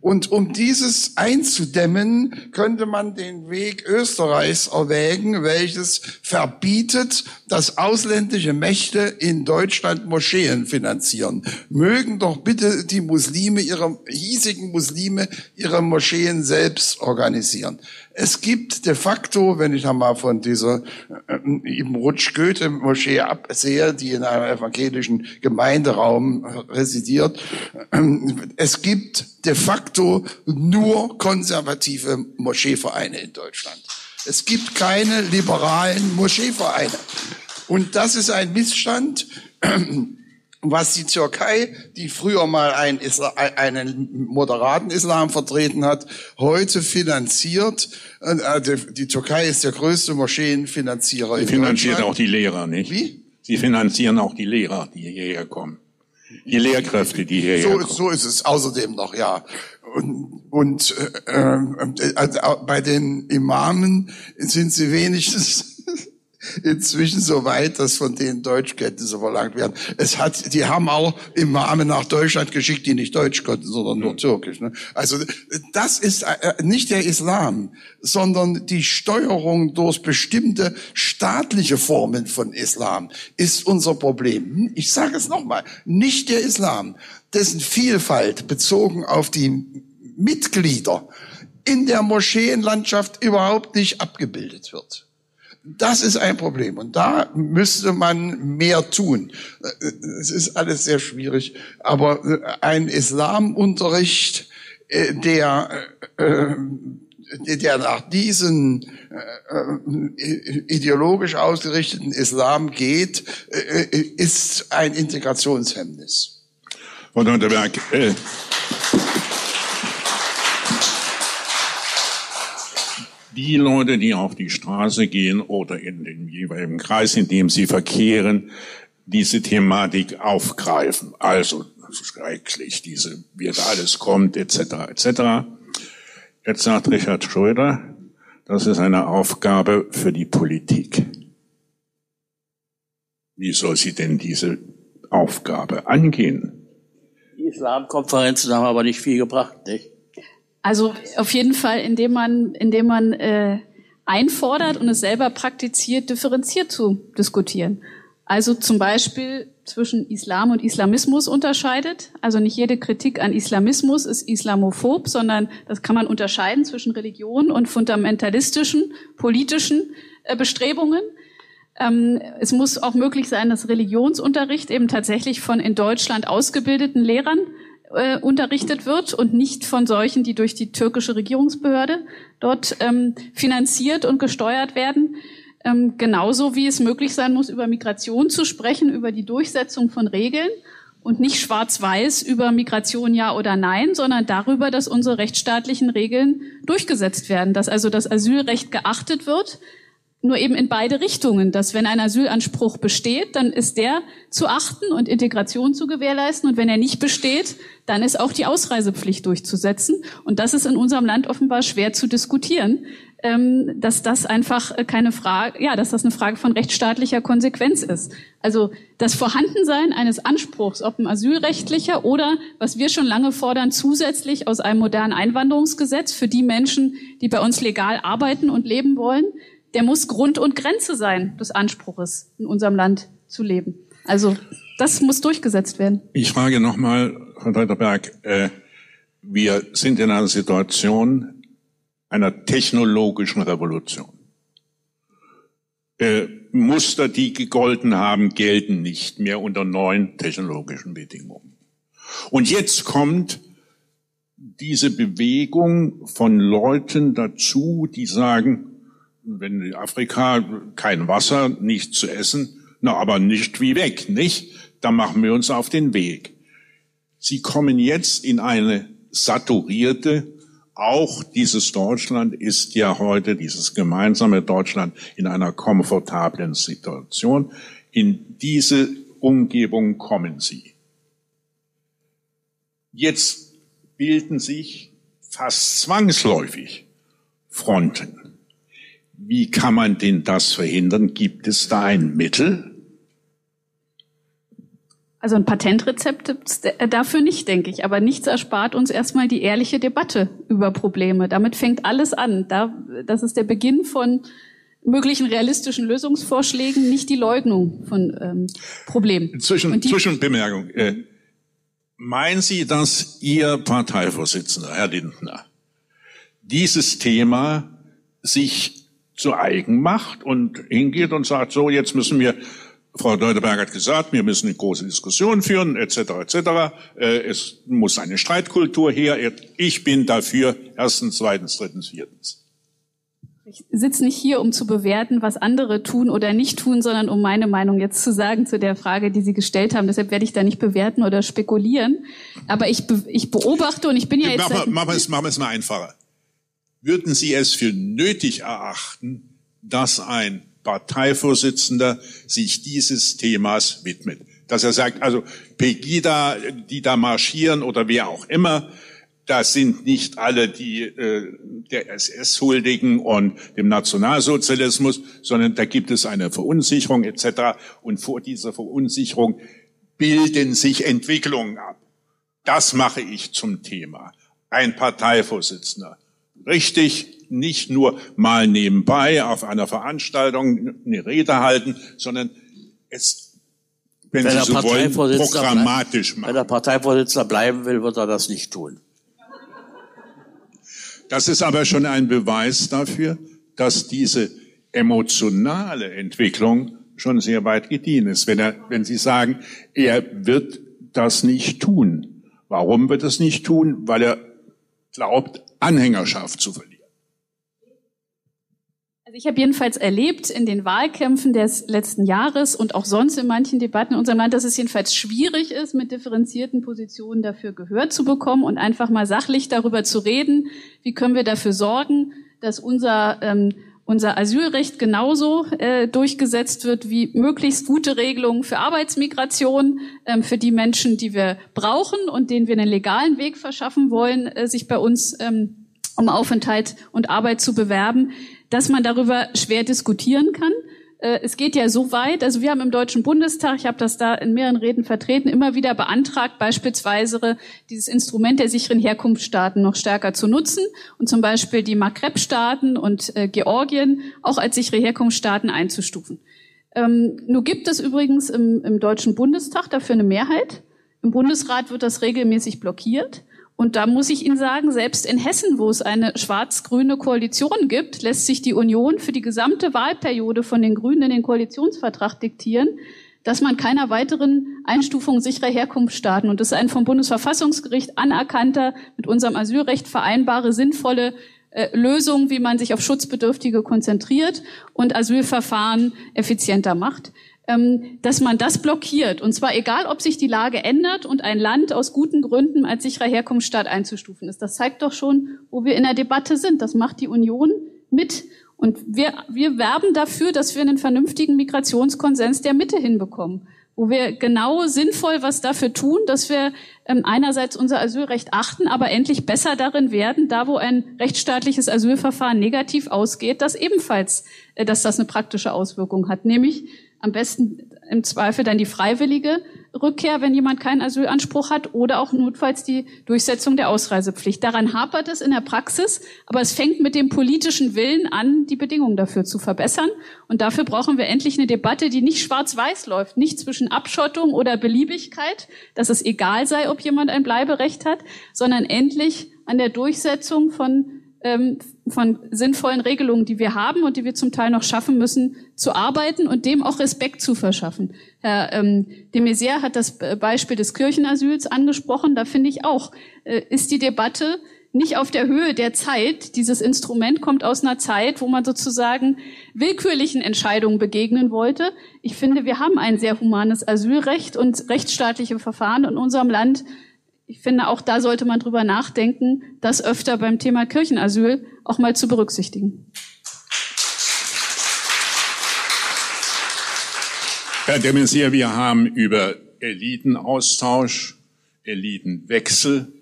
Und um dieses einzudämmen, könnte man den Weg Österreichs erwägen, welches verbietet, dass ausländische Mächte in Deutschland Moscheen finanzieren. Mögen doch bitte die Muslime, ihre hiesigen Muslime, ihre Moscheen selbst organisieren. Es gibt de facto, wenn ich einmal von dieser äh, Ibn Rutsch Goethe Moschee absehe, die in einem evangelischen Gemeinderaum residiert, äh, es gibt de facto nur konservative Moscheevereine in Deutschland. Es gibt keine liberalen Moscheevereine. Und das ist ein Missstand, was die Türkei, die früher mal einen, Islam, einen moderaten Islam vertreten hat, heute finanziert. Äh, die Türkei ist der größte Moscheenfinanzierer Sie in finanziert auch die Lehrer, nicht? Wie? Sie finanzieren auch die Lehrer, die hierher kommen. Die Lehrkräfte, die hierher so. So ist es außerdem noch, ja. Und, und äh, äh, also bei den Imamen sind sie wenigstens inzwischen so weit, dass von denen Deutschkenntnisse verlangt werden. Es hat, die haben auch Imame nach Deutschland geschickt, die nicht Deutsch konnten, sondern nur Türkisch. Ne? Also das ist äh, nicht der Islam, sondern die Steuerung durch bestimmte staatliche Formen von Islam ist unser Problem. Ich sage es nochmal, nicht der Islam, dessen Vielfalt bezogen auf die Mitglieder in der Moscheenlandschaft überhaupt nicht abgebildet wird. Das ist ein Problem und da müsste man mehr tun. Es ist alles sehr schwierig, aber ein Islamunterricht, äh, der äh, der nach diesen äh, ideologisch ausgerichteten Islam geht, ist ein Integrationshemmnis. Frau Donnerberg, äh, die Leute, die auf die Straße gehen oder in den jeweiligen Kreis, in dem sie verkehren, diese Thematik aufgreifen. Also schrecklich, diese, wie das alles kommt, etc. etc. Jetzt sagt Richard Schröder, das ist eine Aufgabe für die Politik. Wie soll sie denn diese Aufgabe angehen? Die Islamkonferenzen haben aber nicht viel gebracht, nicht? Also auf jeden Fall, indem man, indem man äh, einfordert und es selber praktiziert, differenziert zu diskutieren. Also zum Beispiel zwischen Islam und Islamismus unterscheidet. Also nicht jede Kritik an Islamismus ist islamophob, sondern das kann man unterscheiden zwischen Religion und fundamentalistischen, politischen äh, Bestrebungen. Ähm, es muss auch möglich sein, dass Religionsunterricht eben tatsächlich von in Deutschland ausgebildeten Lehrern äh, unterrichtet wird und nicht von solchen, die durch die türkische Regierungsbehörde dort ähm, finanziert und gesteuert werden. Ähm, genauso wie es möglich sein muss, über Migration zu sprechen, über die Durchsetzung von Regeln und nicht schwarz-weiß über Migration ja oder nein, sondern darüber, dass unsere rechtsstaatlichen Regeln durchgesetzt werden, dass also das Asylrecht geachtet wird, nur eben in beide Richtungen, dass wenn ein Asylanspruch besteht, dann ist der zu achten und Integration zu gewährleisten und wenn er nicht besteht, dann ist auch die Ausreisepflicht durchzusetzen und das ist in unserem Land offenbar schwer zu diskutieren, ähm, dass das einfach keine Frage, ja, dass das eine Frage von rechtsstaatlicher Konsequenz ist. Also das Vorhandensein eines Anspruchs, ob ein asylrechtlicher oder, was wir schon lange fordern, zusätzlich aus einem modernen Einwanderungsgesetz für die Menschen, die bei uns legal arbeiten und leben wollen, der muss Grund und Grenze sein des Anspruches, in unserem Land zu leben. Also das muss durchgesetzt werden. Ich frage nochmal, Frau Deuterberg, äh, wir sind in einer Situation einer technologischen Revolution. Äh, Muster, die gegolten haben, gelten nicht mehr unter neuen technologischen Bedingungen. Und jetzt kommt diese Bewegung von Leuten dazu, die sagen, wenn in Afrika kein Wasser, nichts zu essen, na aber nicht wie weg, nicht? Da machen wir uns auf den Weg. Sie kommen jetzt in eine saturierte, auch dieses Deutschland ist ja heute, dieses gemeinsame Deutschland, in einer komfortablen Situation. In diese Umgebung kommen sie. Jetzt bilden sich fast zwangsläufig Fronten. Wie kann man denn das verhindern? Gibt es da ein Mittel? Also ein Patentrezept äh, dafür nicht, denke ich. Aber nichts erspart uns erstmal die ehrliche Debatte über Probleme. Damit fängt alles an. Da, das ist der Beginn von möglichen realistischen Lösungsvorschlägen, nicht die Leugnung von ähm, Problemen. Zwischen, Zwischenbemerkung. Äh, meinen Sie, dass Ihr Parteivorsitzender, Herr Lindner, dieses Thema sich zu eigen macht und hingeht und sagt, so, jetzt müssen wir Frau Leuteberg hat gesagt, wir müssen eine große Diskussion führen, etc., etc. Äh, es muss eine Streitkultur her. Ich bin dafür, erstens, zweitens, drittens, viertens. Ich sitze nicht hier, um zu bewerten, was andere tun oder nicht tun, sondern um meine Meinung jetzt zu sagen zu der Frage, die Sie gestellt haben. Deshalb werde ich da nicht bewerten oder spekulieren. Aber ich, be ich beobachte und ich bin ja jetzt... Machen wir es, machen wir es mal einfacher. Würden Sie es für nötig erachten, dass ein Parteivorsitzender sich dieses Themas widmet. Dass er sagt, also Pegida, die da marschieren oder wer auch immer, das sind nicht alle, die äh, der SS huldigen und dem Nationalsozialismus, sondern da gibt es eine Verunsicherung etc. Und vor dieser Verunsicherung bilden sich Entwicklungen ab. Das mache ich zum Thema. Ein Parteivorsitzender. Richtig, nicht nur mal nebenbei auf einer Veranstaltung eine Rede halten, sondern es, wenn, wenn Sie so wollen, programmatisch machen. Wenn der Parteivorsitzender bleiben will, wird er das nicht tun. Das ist aber schon ein Beweis dafür, dass diese emotionale Entwicklung schon sehr weit gediehen ist. Wenn, er, wenn Sie sagen, er wird das nicht tun. Warum wird er es nicht tun? Weil er glaubt, Anhängerschaft zu verlieren. Also ich habe jedenfalls erlebt in den Wahlkämpfen des letzten Jahres und auch sonst in manchen Debatten in unserem Land, dass es jedenfalls schwierig ist, mit differenzierten Positionen dafür Gehör zu bekommen und einfach mal sachlich darüber zu reden, wie können wir dafür sorgen, dass unser ähm, unser Asylrecht genauso äh, durchgesetzt wird wie möglichst gute Regelungen für Arbeitsmigration, ähm, für die Menschen, die wir brauchen und denen wir einen legalen Weg verschaffen wollen, äh, sich bei uns ähm, um Aufenthalt und Arbeit zu bewerben dass man darüber schwer diskutieren kann. Äh, es geht ja so weit, also wir haben im Deutschen Bundestag, ich habe das da in mehreren Reden vertreten, immer wieder beantragt, beispielsweise dieses Instrument der sicheren Herkunftsstaaten noch stärker zu nutzen und zum Beispiel die Maghreb-Staaten und äh, Georgien auch als sichere Herkunftsstaaten einzustufen. Ähm, nur gibt es übrigens im, im Deutschen Bundestag dafür eine Mehrheit. Im Bundesrat wird das regelmäßig blockiert. Und da muss ich Ihnen sagen, selbst in Hessen, wo es eine schwarz-grüne Koalition gibt, lässt sich die Union für die gesamte Wahlperiode von den Grünen in den Koalitionsvertrag diktieren, dass man keiner weiteren Einstufung sicherer Herkunftsstaaten, und das ist ein vom Bundesverfassungsgericht anerkannter, mit unserem Asylrecht vereinbare, sinnvolle äh, Lösung, wie man sich auf Schutzbedürftige konzentriert und Asylverfahren effizienter macht. Ähm, dass man das blockiert. Und zwar egal, ob sich die Lage ändert und ein Land aus guten Gründen als sicherer Herkunftsstaat einzustufen ist. Das zeigt doch schon, wo wir in der Debatte sind. Das macht die Union mit. Und wir, wir werben dafür, dass wir einen vernünftigen Migrationskonsens der Mitte hinbekommen wo wir genau sinnvoll was dafür tun, dass wir ähm, einerseits unser Asylrecht achten, aber endlich besser darin werden, da wo ein rechtsstaatliches Asylverfahren negativ ausgeht, dass ebenfalls, äh, dass das eine praktische Auswirkung hat, nämlich am besten im Zweifel dann die freiwillige Rückkehr, wenn jemand keinen Asylanspruch hat, oder auch notfalls die Durchsetzung der Ausreisepflicht. Daran hapert es in der Praxis, aber es fängt mit dem politischen Willen an, die Bedingungen dafür zu verbessern. Und dafür brauchen wir endlich eine Debatte, die nicht schwarz-weiß läuft, nicht zwischen Abschottung oder Beliebigkeit, dass es egal sei, ob jemand ein Bleiberecht hat, sondern endlich an der Durchsetzung von ähm, von sinnvollen Regelungen, die wir haben und die wir zum Teil noch schaffen müssen, zu arbeiten und dem auch Respekt zu verschaffen. Herr ähm, de Maizière hat das Beispiel des Kirchenasyls angesprochen. Da finde ich auch, äh, ist die Debatte nicht auf der Höhe der Zeit. Dieses Instrument kommt aus einer Zeit, wo man sozusagen willkürlichen Entscheidungen begegnen wollte. Ich finde, wir haben ein sehr humanes Asylrecht und rechtsstaatliche Verfahren in unserem Land, ich finde, auch da sollte man drüber nachdenken, das öfter beim Thema Kirchenasyl auch mal zu berücksichtigen. Herr de Maizière, wir haben über Elitenaustausch, Elitenwechsel,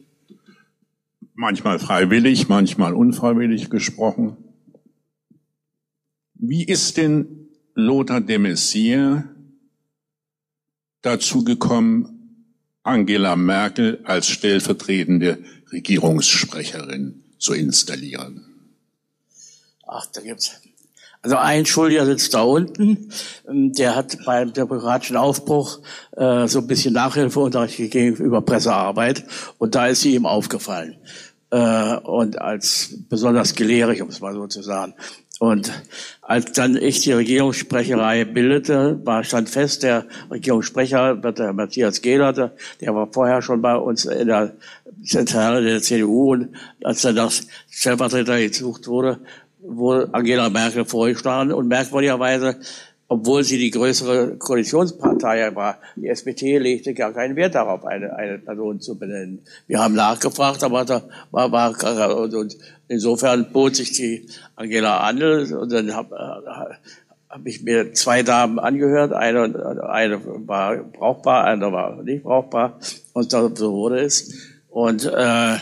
manchmal freiwillig, manchmal unfreiwillig gesprochen. Wie ist denn Lothar de Maizière dazu gekommen, Angela Merkel als stellvertretende Regierungssprecherin zu installieren? Ach, da gibt's. Also ein Schuldiger sitzt da unten, ähm, der hat beim demokratischen Aufbruch äh, so ein bisschen Nachhilfeunterricht gegeben über Pressearbeit und da ist sie ihm aufgefallen äh, und als besonders gelehrig, um es mal so zu sagen. Und als dann ich die Regierungssprecherei bildete, war stand fest, der Regierungssprecher, der Matthias Gehlert, der war vorher schon bei uns in der Zentrale der CDU und als dann das Stellvertreter gesucht wurde, wurde Angela Merkel vorgeschlagen und merkwürdigerweise obwohl sie die größere Koalitionspartei war. Die SPD legte gar keinen Wert darauf, eine, eine Person zu benennen. Wir haben nachgefragt, aber da war, war und insofern bot sich die Angela an und dann habe äh, hab ich mir zwei Damen angehört. Eine, eine war brauchbar, eine war nicht brauchbar und so wurde es. Und, äh,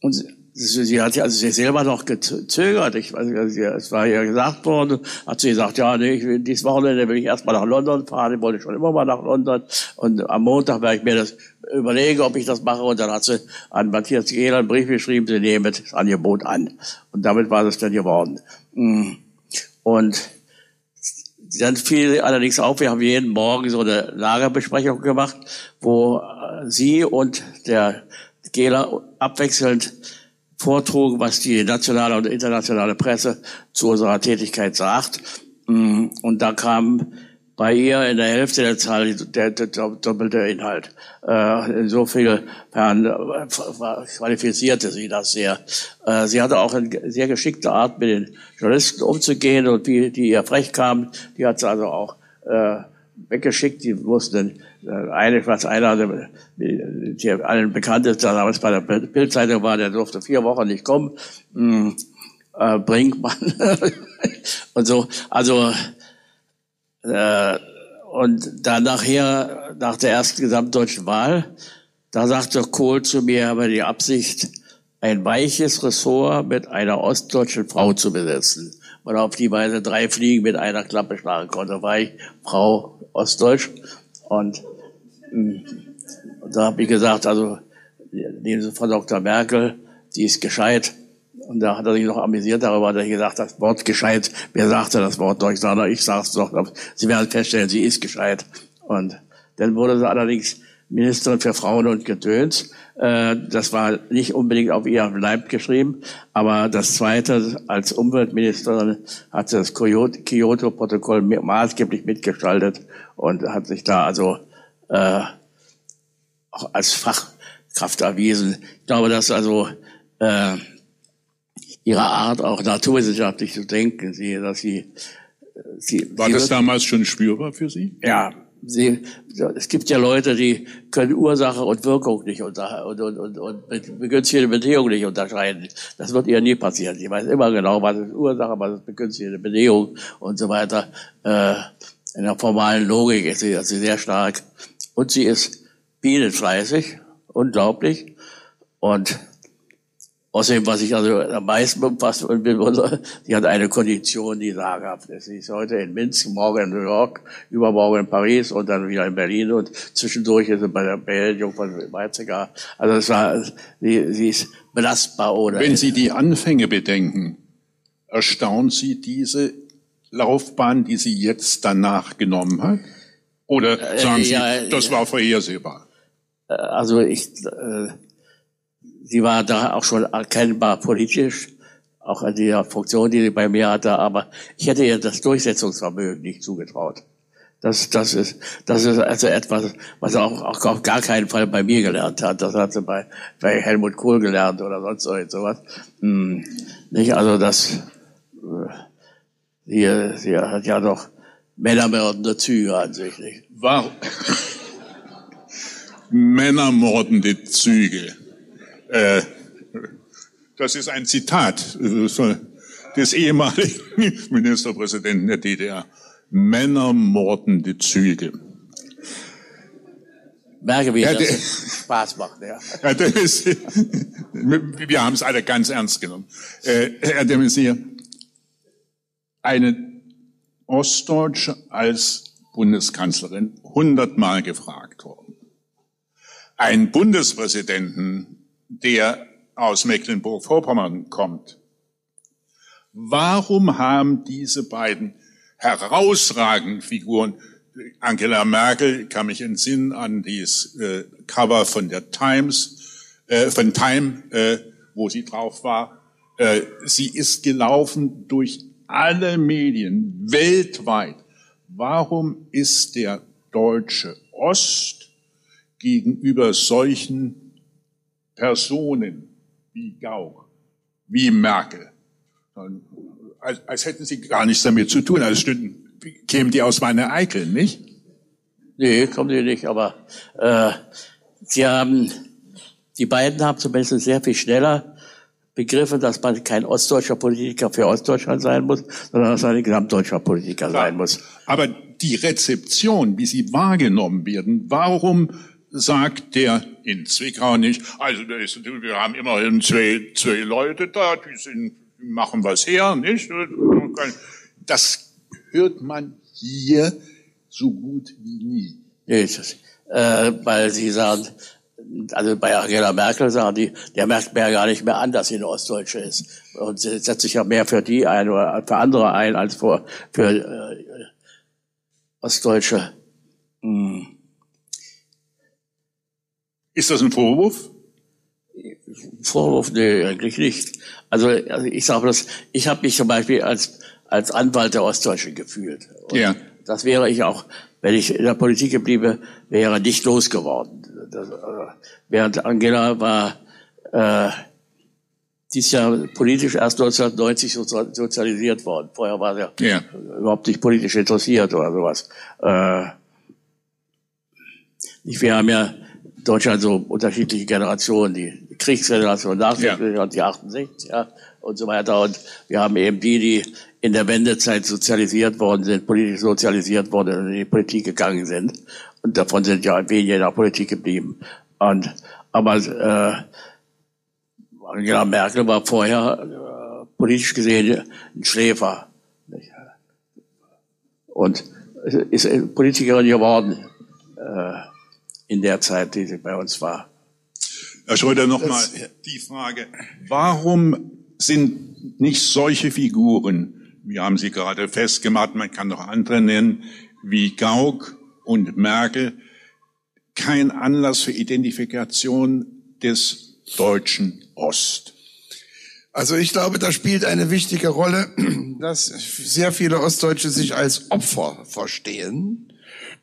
und sie hat also sie selber noch gezögert. Ich weiß nicht, es war ja gesagt worden, hat sie gesagt, ja, nee, ich will, dieses Wochenende will ich erstmal nach London fahren. Ich wollte schon immer mal nach London. Und am Montag werde ich mir das überlegen, ob ich das mache. Und dann hat sie an Matthias Gehler einen Brief geschrieben, sie nehmen das Angebot an. Und damit war es dann geworden. Mm. Und dann fiel allerdings auf, wir haben jeden Morgen so eine Lagerbesprechung gemacht, wo sie und der Gehler abwechselnd vortrugen, was die nationale und internationale Presse zu unserer Tätigkeit sagt. Mm, und da kam bei ihr in der Hälfte der Zahl der, der, der doppelte Inhalt. Äh, insofern äh, qualifizierte sie das sehr. Äh, sie hatte auch eine sehr geschickte Art, mit den Journalisten umzugehen und wie die ihr frech kamen, die hat sie also auch äh, weggeschickt. Die wussten, äh, eine, was einer, der allen bekannt ist, der damals bei der Bildzeitung war, der durfte vier Wochen nicht kommen. Hm, äh, Brinkmann und so. Also äh, und dann nachher, nach der ersten gesamtdeutschen Wahl, da sagte Kohl zu mir, habe die Absicht, ein weiches Ressort mit einer ostdeutschen Frau zu besetzen. Und auf die Weise drei Fliegen mit einer Klappe schlagen konnte. War ich Frau Ostdeutsch und da habe ich gesagt, also nehmen Sie Frau Dr. Merkel, die ist gescheit. Und da hat er sich noch amüsiert darüber, dass ich gesagt das Wort gescheit, wer sagte das Wort? Sondern ich sag's doch, Sie werden feststellen, sie ist gescheit. Und dann wurde sie allerdings Ministerin für Frauen und Gedöns. Äh, das war nicht unbedingt auf ihrem Leib geschrieben, aber das Zweite, als Umweltministerin hat sie das Kyoto-Protokoll maßgeblich mitgestaltet und hat sich da also äh, auch als Fachkraft erwiesen. Ich glaube, dass also äh, ihre Art auch naturwissenschaftlich zu denken, sie, dass sie, sie war sie das wird, damals schon spürbar für Sie? Ja, Sie, es gibt ja Leute, die können Ursache und Wirkung nicht unter, und, und, und, und begünstigende Bedingung nicht unterscheiden. Das wird ihr nie passieren. Sie weiß immer genau, was ist Ursache, was ist begünstigende Bedingung und so weiter. Äh, in der formalen Logik ist sie, ist sie sehr stark. Und sie ist bienenfleißig, unglaublich. Und Außerdem, was ich also am meisten befasst bin, die hat eine Kondition, die sagenhaft ist. Sie ist heute in Minsk, morgen in New York, übermorgen in Paris und dann wieder in Berlin und zwischendurch ist sie bei der Beerdigung von Weizsäcker. Also es war, sie, sie ist belastbar oder. Wenn Sie die Anfänge bedenken, erstaunt Sie diese Laufbahn, die sie jetzt danach genommen hat? Oder äh, sagen Sie, ja, das war vorhersehbar? Äh, also ich, äh, sie war da auch schon erkennbar politisch, auch an der Funktion, die sie bei mir hatte, aber ich hätte ihr das Durchsetzungsvermögen nicht zugetraut. Das, das ist, das ist also etwas, was sie auch, auch auf gar keinen Fall bei mir gelernt hat. Das hat sie bei, bei Helmut Kohl gelernt oder sonst sowas. Hm, nicht, also das, äh, sie, sie hat ja doch männermordende Züge an sich, nicht? Warum? männermordende Züge. Äh, das ist ein Zitat des ehemaligen Ministerpräsidenten der DDR. Männermordende Züge. Merke, wie ja, das Spaß macht. Ja. ja das ist, wir haben es alle ganz ernst genommen. Äh, Herr de Maizière, eine Ostdeutsche als Bundeskanzlerin hundertmal gefragt worden. Ein Bundespräsidenten, der aus Mecklenburg-Vorpommern kommt, warum haben diese beiden herausragenden Figuren, Angela Merkel, kann mich entsinnen an dieses äh, Cover von der Times, äh, von Time, äh, wo sie drauf war, äh, sie ist gelaufen durch alle Medien weltweit. Warum ist der deutsche Ost gegenüber solchen Personen wie Gauck, wie Merkel, als, als hätten sie gar nichts damit zu tun, als stünden, kämen die aus meiner Eikel, nicht? Nee, kommen die nicht, aber äh, sie haben, die beiden haben zumindest sehr viel schneller begriffen, dass man kein ostdeutscher Politiker für Ostdeutschland sein muss, sondern dass man ein gesamtdeutscher Politiker Klar. sein muss. Aber die Rezeption, wie sie wahrgenommen werden, warum sagt der in Zwickau nicht, also wir haben immerhin zwei, zwei Leute da, die sind, machen was her, nicht? Das hört man hier so gut wie nie. Nee, äh, weil sie sagen, also bei Angela Merkel sagen die, der merkt mir ja gar nicht mehr an, dass sie eine Ostdeutsche ist. Und sie setzt sich ja mehr für die ein oder für andere ein als für, für äh, Ostdeutsche. Hm. Ist das ein Vorwurf? Vorwurf, nee, eigentlich nicht. Also, also ich sage das, ich habe mich zum Beispiel als, als Anwalt der Ostdeutschen gefühlt. Und ja. Das wäre ich auch, wenn ich in der Politik geblieben wäre, nicht losgeworden. Das, äh, während Angela war äh, dies Jahr politisch erst 1990 sozialisiert worden. Vorher war er ja. überhaupt nicht politisch interessiert oder sowas. Äh, wir haben ja Deutschland so unterschiedliche Generationen, die Kriegsgeneration, Nachkriegsgeneration, ja. die 68 ja, und so weiter. Und wir haben eben die, die in der Wendezeit sozialisiert worden sind, politisch sozialisiert worden und in die Politik gegangen sind. Und davon sind ja wenige in der Politik geblieben. Und, aber äh, Angela Merkel war vorher äh, politisch gesehen ein Schläfer. Und ist Politikerin geworden äh, in der Zeit, die sie bei uns war. Herr Schröder, nochmal die Frage, warum sind nicht solche Figuren, wir haben sie gerade festgemacht, man kann noch andere nennen, wie Gauck und Merkel, kein Anlass für Identifikation des deutschen Ost. Also ich glaube, da spielt eine wichtige Rolle, dass sehr viele Ostdeutsche sich als Opfer verstehen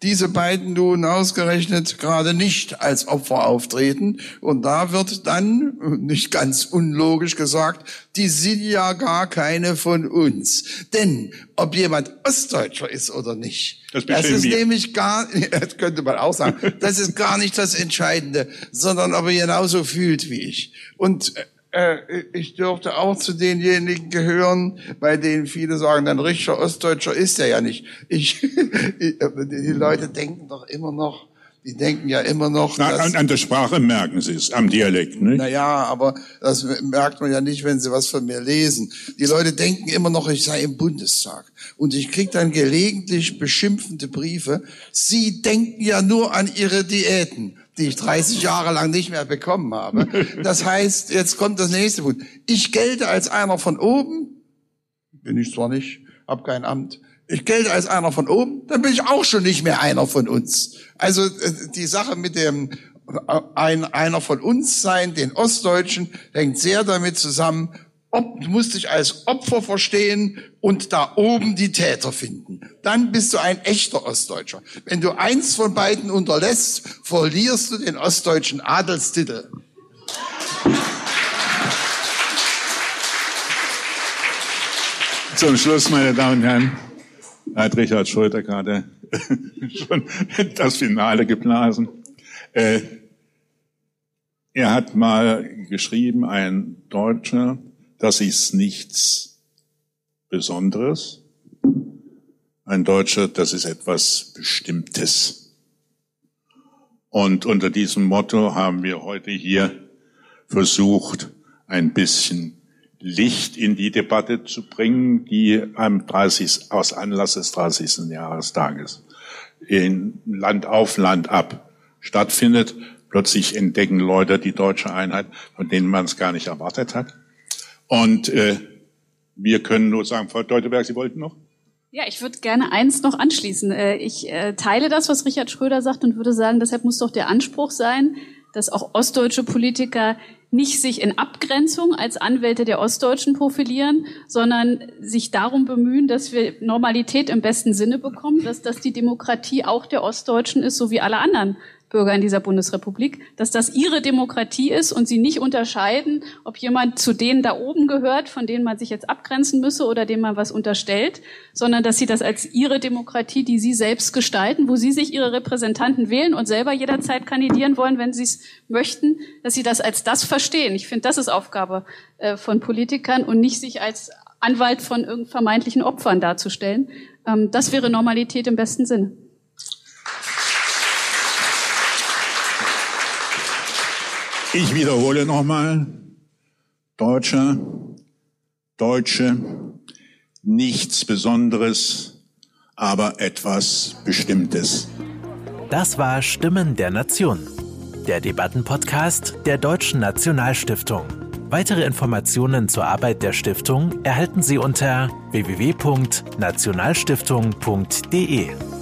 diese beiden nun ausgerechnet gerade nicht als Opfer auftreten. Und da wird dann, nicht ganz unlogisch gesagt, die sind ja gar keine von uns. Denn ob jemand Ostdeutscher ist oder nicht, das, das ist wir. nämlich gar, das könnte man auch sagen, das ist gar nicht das Entscheidende, sondern ob er genauso fühlt wie ich. Und äh, ich dürfte auch zu denjenigen gehören, bei denen viele sagen, ein richtiger Ostdeutscher ist er ja nicht. Ich, die Leute denken doch immer noch, die denken ja immer noch. Na, dass, an, der Sprache merken sie es, am Dialekt, ne? Naja, aber das merkt man ja nicht, wenn sie was von mir lesen. Die Leute denken immer noch, ich sei im Bundestag. Und ich krieg dann gelegentlich beschimpfende Briefe. Sie denken ja nur an ihre Diäten die ich 30 Jahre lang nicht mehr bekommen habe. Das heißt, jetzt kommt das nächste Punkt. Ich gelte als einer von oben, bin ich zwar nicht, habe kein Amt, ich gelte als einer von oben, dann bin ich auch schon nicht mehr einer von uns. Also äh, die Sache mit dem äh, ein, einer von uns sein, den Ostdeutschen, hängt sehr damit zusammen, du musst dich als Opfer verstehen und da oben die Täter finden. Dann bist du ein echter Ostdeutscher. Wenn du eins von beiden unterlässt, verlierst du den ostdeutschen Adelstitel. Zum Schluss, meine Damen und Herren, hat Richard Schröder gerade schon das Finale geblasen. Äh, er hat mal geschrieben, ein Deutscher, das ist nichts Besonderes. Ein Deutscher, das ist etwas Bestimmtes. Und unter diesem Motto haben wir heute hier versucht, ein bisschen Licht in die Debatte zu bringen, die am 30, aus Anlass des 30. Jahrestages in Land auf Land ab stattfindet. Plötzlich entdecken Leute die deutsche Einheit, von denen man es gar nicht erwartet hat. Und äh, wir können nur sagen, Frau Teuteberg, Sie wollten noch? Ja, ich würde gerne eins noch anschließen. Äh, ich äh, teile das, was Richard Schröder sagt und würde sagen, deshalb muss doch der Anspruch sein, dass auch ostdeutsche Politiker nicht sich in Abgrenzung als Anwälte der Ostdeutschen profilieren, sondern sich darum bemühen, dass wir Normalität im besten Sinne bekommen, dass das die Demokratie auch der Ostdeutschen ist, so wie alle anderen Bürger in dieser Bundesrepublik, dass das ihre Demokratie ist und sie nicht unterscheiden, ob jemand zu denen da oben gehört, von denen man sich jetzt abgrenzen müsse oder dem man was unterstellt, sondern dass sie das als ihre Demokratie, die sie selbst gestalten, wo sie sich ihre Repräsentanten wählen und selber jederzeit kandidieren wollen, wenn sie es möchten, dass sie das als das verstehen. Ich finde, das ist Aufgabe äh, von Politikern und nicht sich als Anwalt von vermeintlichen Opfern darzustellen. Ähm, das wäre Normalität im besten Sinne. Ich wiederhole nochmal. Deutscher, Deutsche, nichts Besonderes, aber etwas Bestimmtes. Das war Stimmen der Nation, der Debattenpodcast der Deutschen Nationalstiftung. Weitere Informationen zur Arbeit der Stiftung erhalten Sie unter www.nationalstiftung.de.